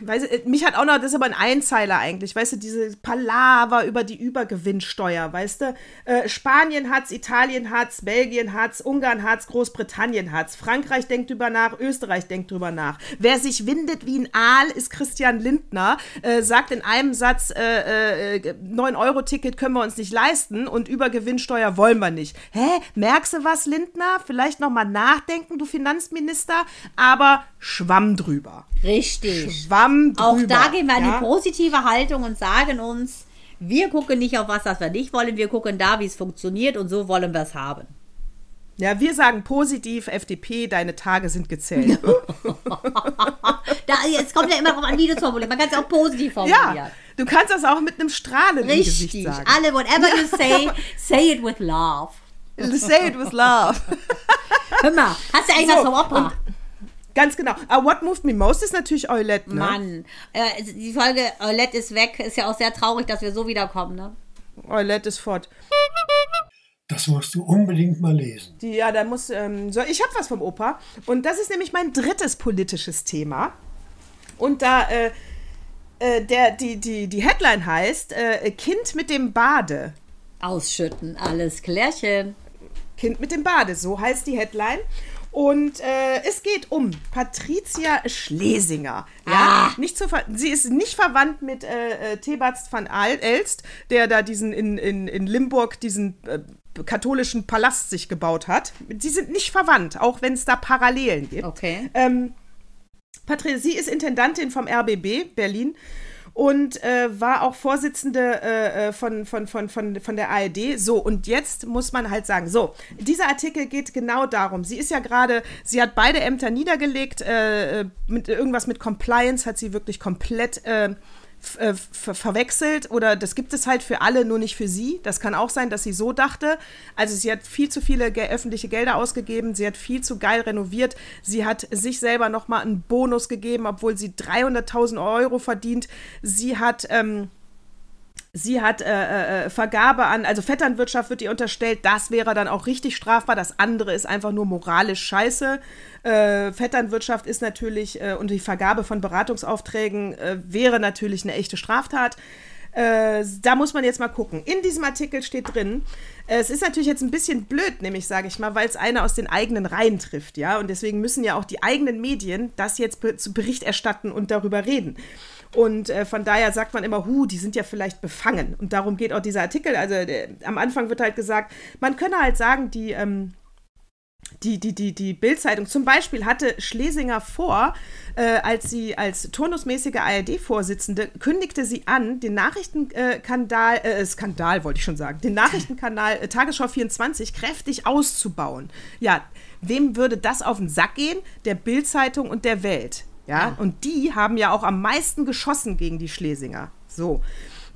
weiß, ich, mich hat auch noch, das ist aber ein Einzeiler eigentlich, weißt du, diese Palaver über die Übergewinnsteuer, weißt du, äh, Spanien hat's, Italien hat's, Belgien hat's, Ungarn hat's, Großbritannien hat's, Frankreich denkt drüber nach, Österreich denkt drüber nach. Wer sich windet wie ein Aal, ist Christian Lindner, äh, sagt in einem Satz, äh, äh, 9-Euro-Ticket können wir uns nicht leisten und Übergewinnsteuer wollen wir nicht. Hä? Merkst du was, Lindner? Vielleicht noch mal nachdenken, du Finanzminister, aber schwamm drüber. Richtig. Schwamm drüber. Auch da gehen wir ja? die positive Haltung und sagen uns, wir gucken nicht auf was, das wir nicht wollen, wir gucken da, wie es funktioniert und so wollen wir es haben. Ja, wir sagen positiv, FDP, deine Tage sind gezählt. [laughs] [laughs] Da, jetzt kommt ja immer drauf an, wie du es formulierst. Man kann es auch positiv formulieren. ja, du kannst das auch mit einem Strahlen im Gesicht Richtig. sagen. Alle, whatever you [laughs] say, say it with love. Say it with love. Hör mal, hast du eigentlich So, was vom Opa? Ganz genau. Aber what moved me most ist natürlich Eulette, ne? Mann, äh, die Folge Eulette ist weg. Ist ja auch sehr traurig, dass wir so wiederkommen, ne? Eulette ist fort. Das musst du unbedingt mal lesen. Die, ja, da muss, ähm, so, ich habe was vom Opa. Und das ist nämlich mein drittes politisches Thema. Und da, äh, äh, der, die, die, die Headline heißt, äh, Kind mit dem Bade. Ausschütten, alles klärchen. Kind mit dem Bade, so heißt die Headline. Und äh, es geht um Patricia Schlesinger. Ja, Ah. nicht zu sie ist nicht verwandt mit äh, äh, Thebarts van Elst, der da diesen in, in, in Limburg diesen äh, katholischen Palast sich gebaut hat. Sie sind nicht verwandt, auch wenn es da Parallelen gibt. Okay. Ähm, Patri sie ist Intendantin vom RBB Berlin und äh, war auch Vorsitzende äh, äh, von, von, von, von, von der ARD. So, und jetzt muss man halt sagen, so, dieser Artikel geht genau darum. Sie ist ja gerade, sie hat beide Ämter niedergelegt, äh, äh, mit irgendwas mit Compliance hat sie wirklich komplett f- äh, ver verwechselt oder das gibt es halt für alle, nur nicht für sie. Das kann auch sein, dass sie so dachte. Also sie hat viel zu viele ge öffentliche Gelder ausgegeben, sie hat viel zu geil renoviert, sie hat sich selber nochmal einen Bonus gegeben, obwohl sie 300.000 Euro verdient. Sie hat... Ähm, Sie hat äh, äh, Vergabe an, also Vetternwirtschaft wird ihr unterstellt, das wäre dann auch richtig strafbar. Das andere ist einfach nur moralisch scheiße. Äh, Vetternwirtschaft ist natürlich äh, und die Vergabe von Beratungsaufträgen äh, wäre natürlich eine echte Straftat. Äh, da muss man jetzt mal gucken. In diesem Artikel steht drin, äh, es ist natürlich jetzt ein bisschen blöd, nämlich sage ich mal, weil es einer aus den eigenen Reihen trifft, ja, und deswegen müssen ja auch die eigenen Medien das jetzt zu Bericht erstatten und darüber reden. Und äh, von daher sagt man immer, hu, die sind ja vielleicht befangen. Und darum geht auch dieser Artikel. Also der, am Anfang wird halt gesagt, man könne halt sagen, die, ähm, die, die, die, die Bild-Zeitung zum Beispiel hatte Schlesinger vor, äh, als sie als turnusmäßige ARD-Vorsitzende kündigte sie an, den Nachrichtenskandal, äh, Skandal wollte ich schon sagen, den Nachrichtenkanal äh, Tagesschau 24 kräftig auszubauen. Ja, wem würde das auf den Sack gehen? Der Bild-Zeitung und der Welt. Ja? und die haben ja auch am meisten geschossen gegen die Schlesinger. So.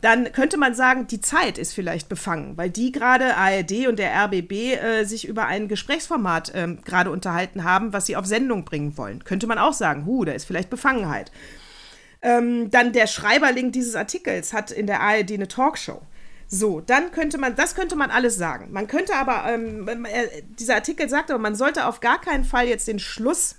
Dann könnte man sagen, die Zeit ist vielleicht befangen, weil die gerade ARD und der RBB äh, sich über ein Gesprächsformat ähm, gerade unterhalten haben, was sie auf Sendung bringen wollen. Könnte man auch sagen, hu, da ist vielleicht Befangenheit. Ähm, dann der Schreiberling dieses Artikels hat in der ARD eine Talkshow. So, dann könnte man, das könnte man alles sagen. Man könnte aber, ähm, äh, dieser Artikel sagt aber, man sollte auf gar keinen Fall jetzt den Schluss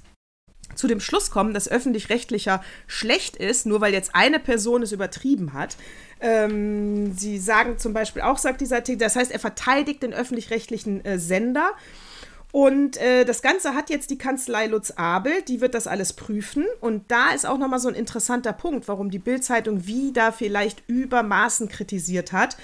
zu dem Schluss kommen, dass öffentlich-rechtlicher schlecht ist, nur weil jetzt eine Person es übertrieben hat. Ähm, sie sagen zum Beispiel auch, sagt dieser Artikel, das heißt, er verteidigt den öffentlich-rechtlichen äh, Sender. Und äh, das Ganze hat jetzt die Kanzlei Lutz Abel, die wird das alles prüfen. Und da ist auch nochmal so ein interessanter Punkt, warum die Bild-Zeitung wieder vielleicht übermaßen kritisiert hat.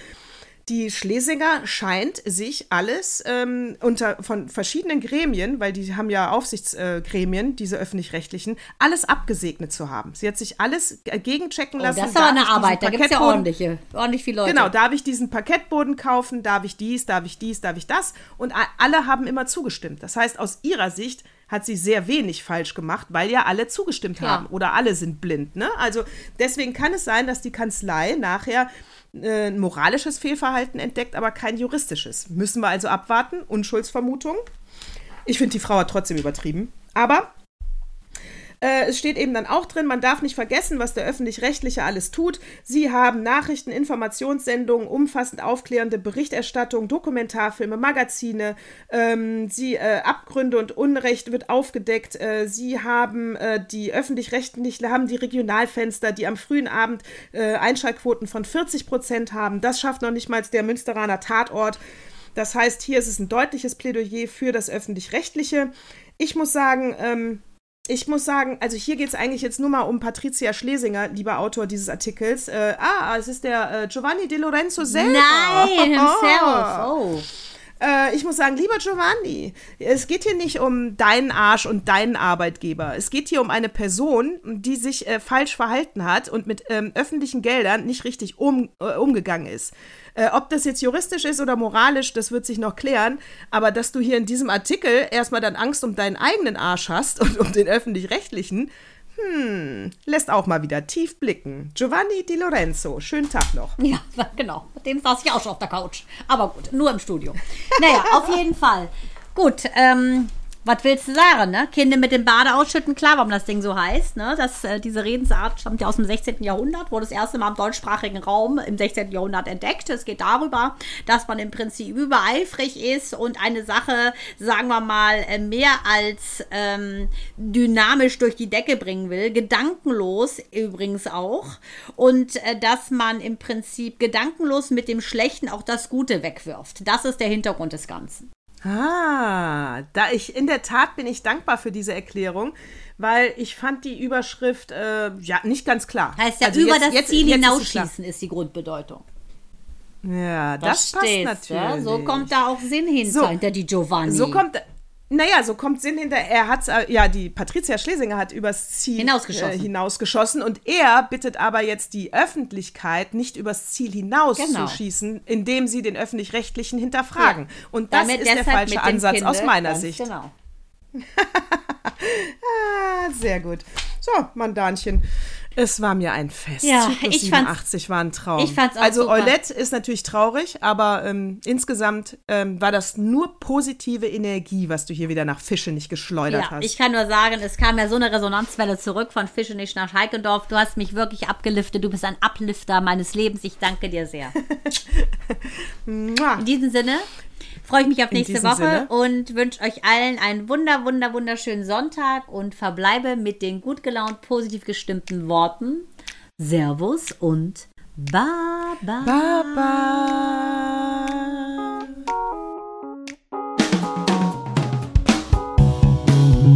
Die Schlesinger scheint sich alles ähm, unter von verschiedenen Gremien, weil die haben ja Aufsichtsgremien, diese öffentlich-rechtlichen, alles abgesegnet zu haben. Sie hat sich alles äh, gegenchecken Oh, lassen. das ist aber eine Arbeit. Da gibt es ja ordentliche, ordentlich viele Leute. Genau, darf ich diesen Parkettboden kaufen, darf ich dies, darf ich dies, darf ich das. Und alle haben immer zugestimmt. Das heißt, aus ihrer Sicht hat sie sehr wenig falsch gemacht, weil ja alle zugestimmt Ja. haben. Oder alle sind blind. Ne? Also deswegen kann es sein, dass die Kanzlei nachher äh, ein moralisches Fehlverhalten entdeckt, aber kein juristisches. Müssen wir also abwarten. Unschuldsvermutung. Ich finde, die Frau hat trotzdem übertrieben. Aber äh, es steht eben dann auch drin, man darf nicht vergessen, was der öffentlich-rechtliche alles tut. Sie haben Nachrichten, Informationssendungen, umfassend aufklärende Berichterstattung, Dokumentarfilme, Magazine. Ähm, sie äh, Abgründe und Unrecht wird aufgedeckt. Äh, sie haben äh, die öffentlich-rechtlichen, haben die Regionalfenster, die am frühen Abend äh, Einschaltquoten von 40 Prozent haben. Das schafft noch nicht mal der Münsteraner Tatort. Das heißt, hier ist es ein deutliches Plädoyer für das öffentlich-rechtliche. Ich muss sagen, ähm, ich muss sagen, also hier geht es eigentlich jetzt nur mal um Patricia Schlesinger, lieber Autor dieses Artikels. Äh, ah, es ist der äh, Giovanni De Lorenzo selber. Nein, [laughs] himself. Oh. Äh, ich muss sagen, lieber Giovanni, es geht hier nicht um deinen Arsch und deinen Arbeitgeber. Es geht hier um eine Person, die sich äh, falsch verhalten hat und mit ähm, öffentlichen Geldern nicht richtig um, äh, umgegangen ist. Äh, ob das jetzt juristisch ist oder moralisch, das wird sich noch klären. Aber dass du hier in diesem Artikel erstmal dann Angst um deinen eigenen Arsch hast [laughs] und um den öffentlich-rechtlichen, hm, lässt auch mal wieder tief blicken. Giovanni Di Lorenzo, schönen Tag noch. Ja, [laughs] genau. Mit dem saß ich auch schon auf der Couch. Aber gut, nur im Studio. Naja, auf jeden Fall. Gut, ähm, was willst du sagen, ne? Kinder mit dem Bade ausschütten, klar, warum das Ding so heißt, ne? Das, äh, diese Redensart stammt ja aus dem 16. Jahrhundert, wurde das erste Mal im deutschsprachigen Raum im 16. Jahrhundert entdeckt. Es geht darüber, dass man im Prinzip übereifrig ist und eine Sache, sagen wir mal, äh, mehr als ähm, dynamisch durch die Decke bringen will, gedankenlos übrigens auch. Und äh, dass man im Prinzip gedankenlos mit dem Schlechten auch das Gute wegwirft. Das ist der Hintergrund des Ganzen. Ah, da ich in der Tat bin ich dankbar für diese Erklärung, weil ich fand die Überschrift äh, ja nicht ganz klar. Heißt ja, Also über jetzt- das jetzt- Ziel jetzt ist hinausschießen ist die Grundbedeutung. Ja, das, passt steht's, natürlich. ja? So kommt da auch Sinn hinter, So. hinter die Giovanni. So kommt, naja, so kommt Sinn hinter. Er hat, ja, die Patricia Schlesinger hat übers Ziel Hinausgeschossen. Äh, hinausgeschossen und er bittet aber jetzt die Öffentlichkeit, nicht übers Ziel hinaus Genau. zu schießen, indem sie den öffentlich-rechtlichen hinterfragen. Und das Damit ist der falsche Ansatz Kinde, aus meiner ganz Sicht. Genau. [laughs] Ah, sehr gut. So, Mandanchen. Es war mir ein Fest. Ja, Zyklus ich fand's- 87 war ein Traum. ich fand's auch Also super. Eulette ist natürlich traurig, aber ähm, insgesamt ähm, war das nur positive Energie, was du hier wieder nach Fische nicht geschleudert Ja, hast. ich kann nur sagen, es kam ja so eine Resonanzwelle zurück von Fischenisch nach Heikendorf. Du hast mich wirklich abgeliftet. Du bist ein Uplifter meines Lebens. Ich danke dir sehr. [laughs] In diesem Sinne freue ich mich auf nächste Woche Sinne. und wünsche euch allen einen wunder, wunder, wunderschönen Sonntag und verbleibe mit den gut gelaunt, positiv gestimmten Worten Servus und Baba. Baba.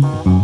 Baba.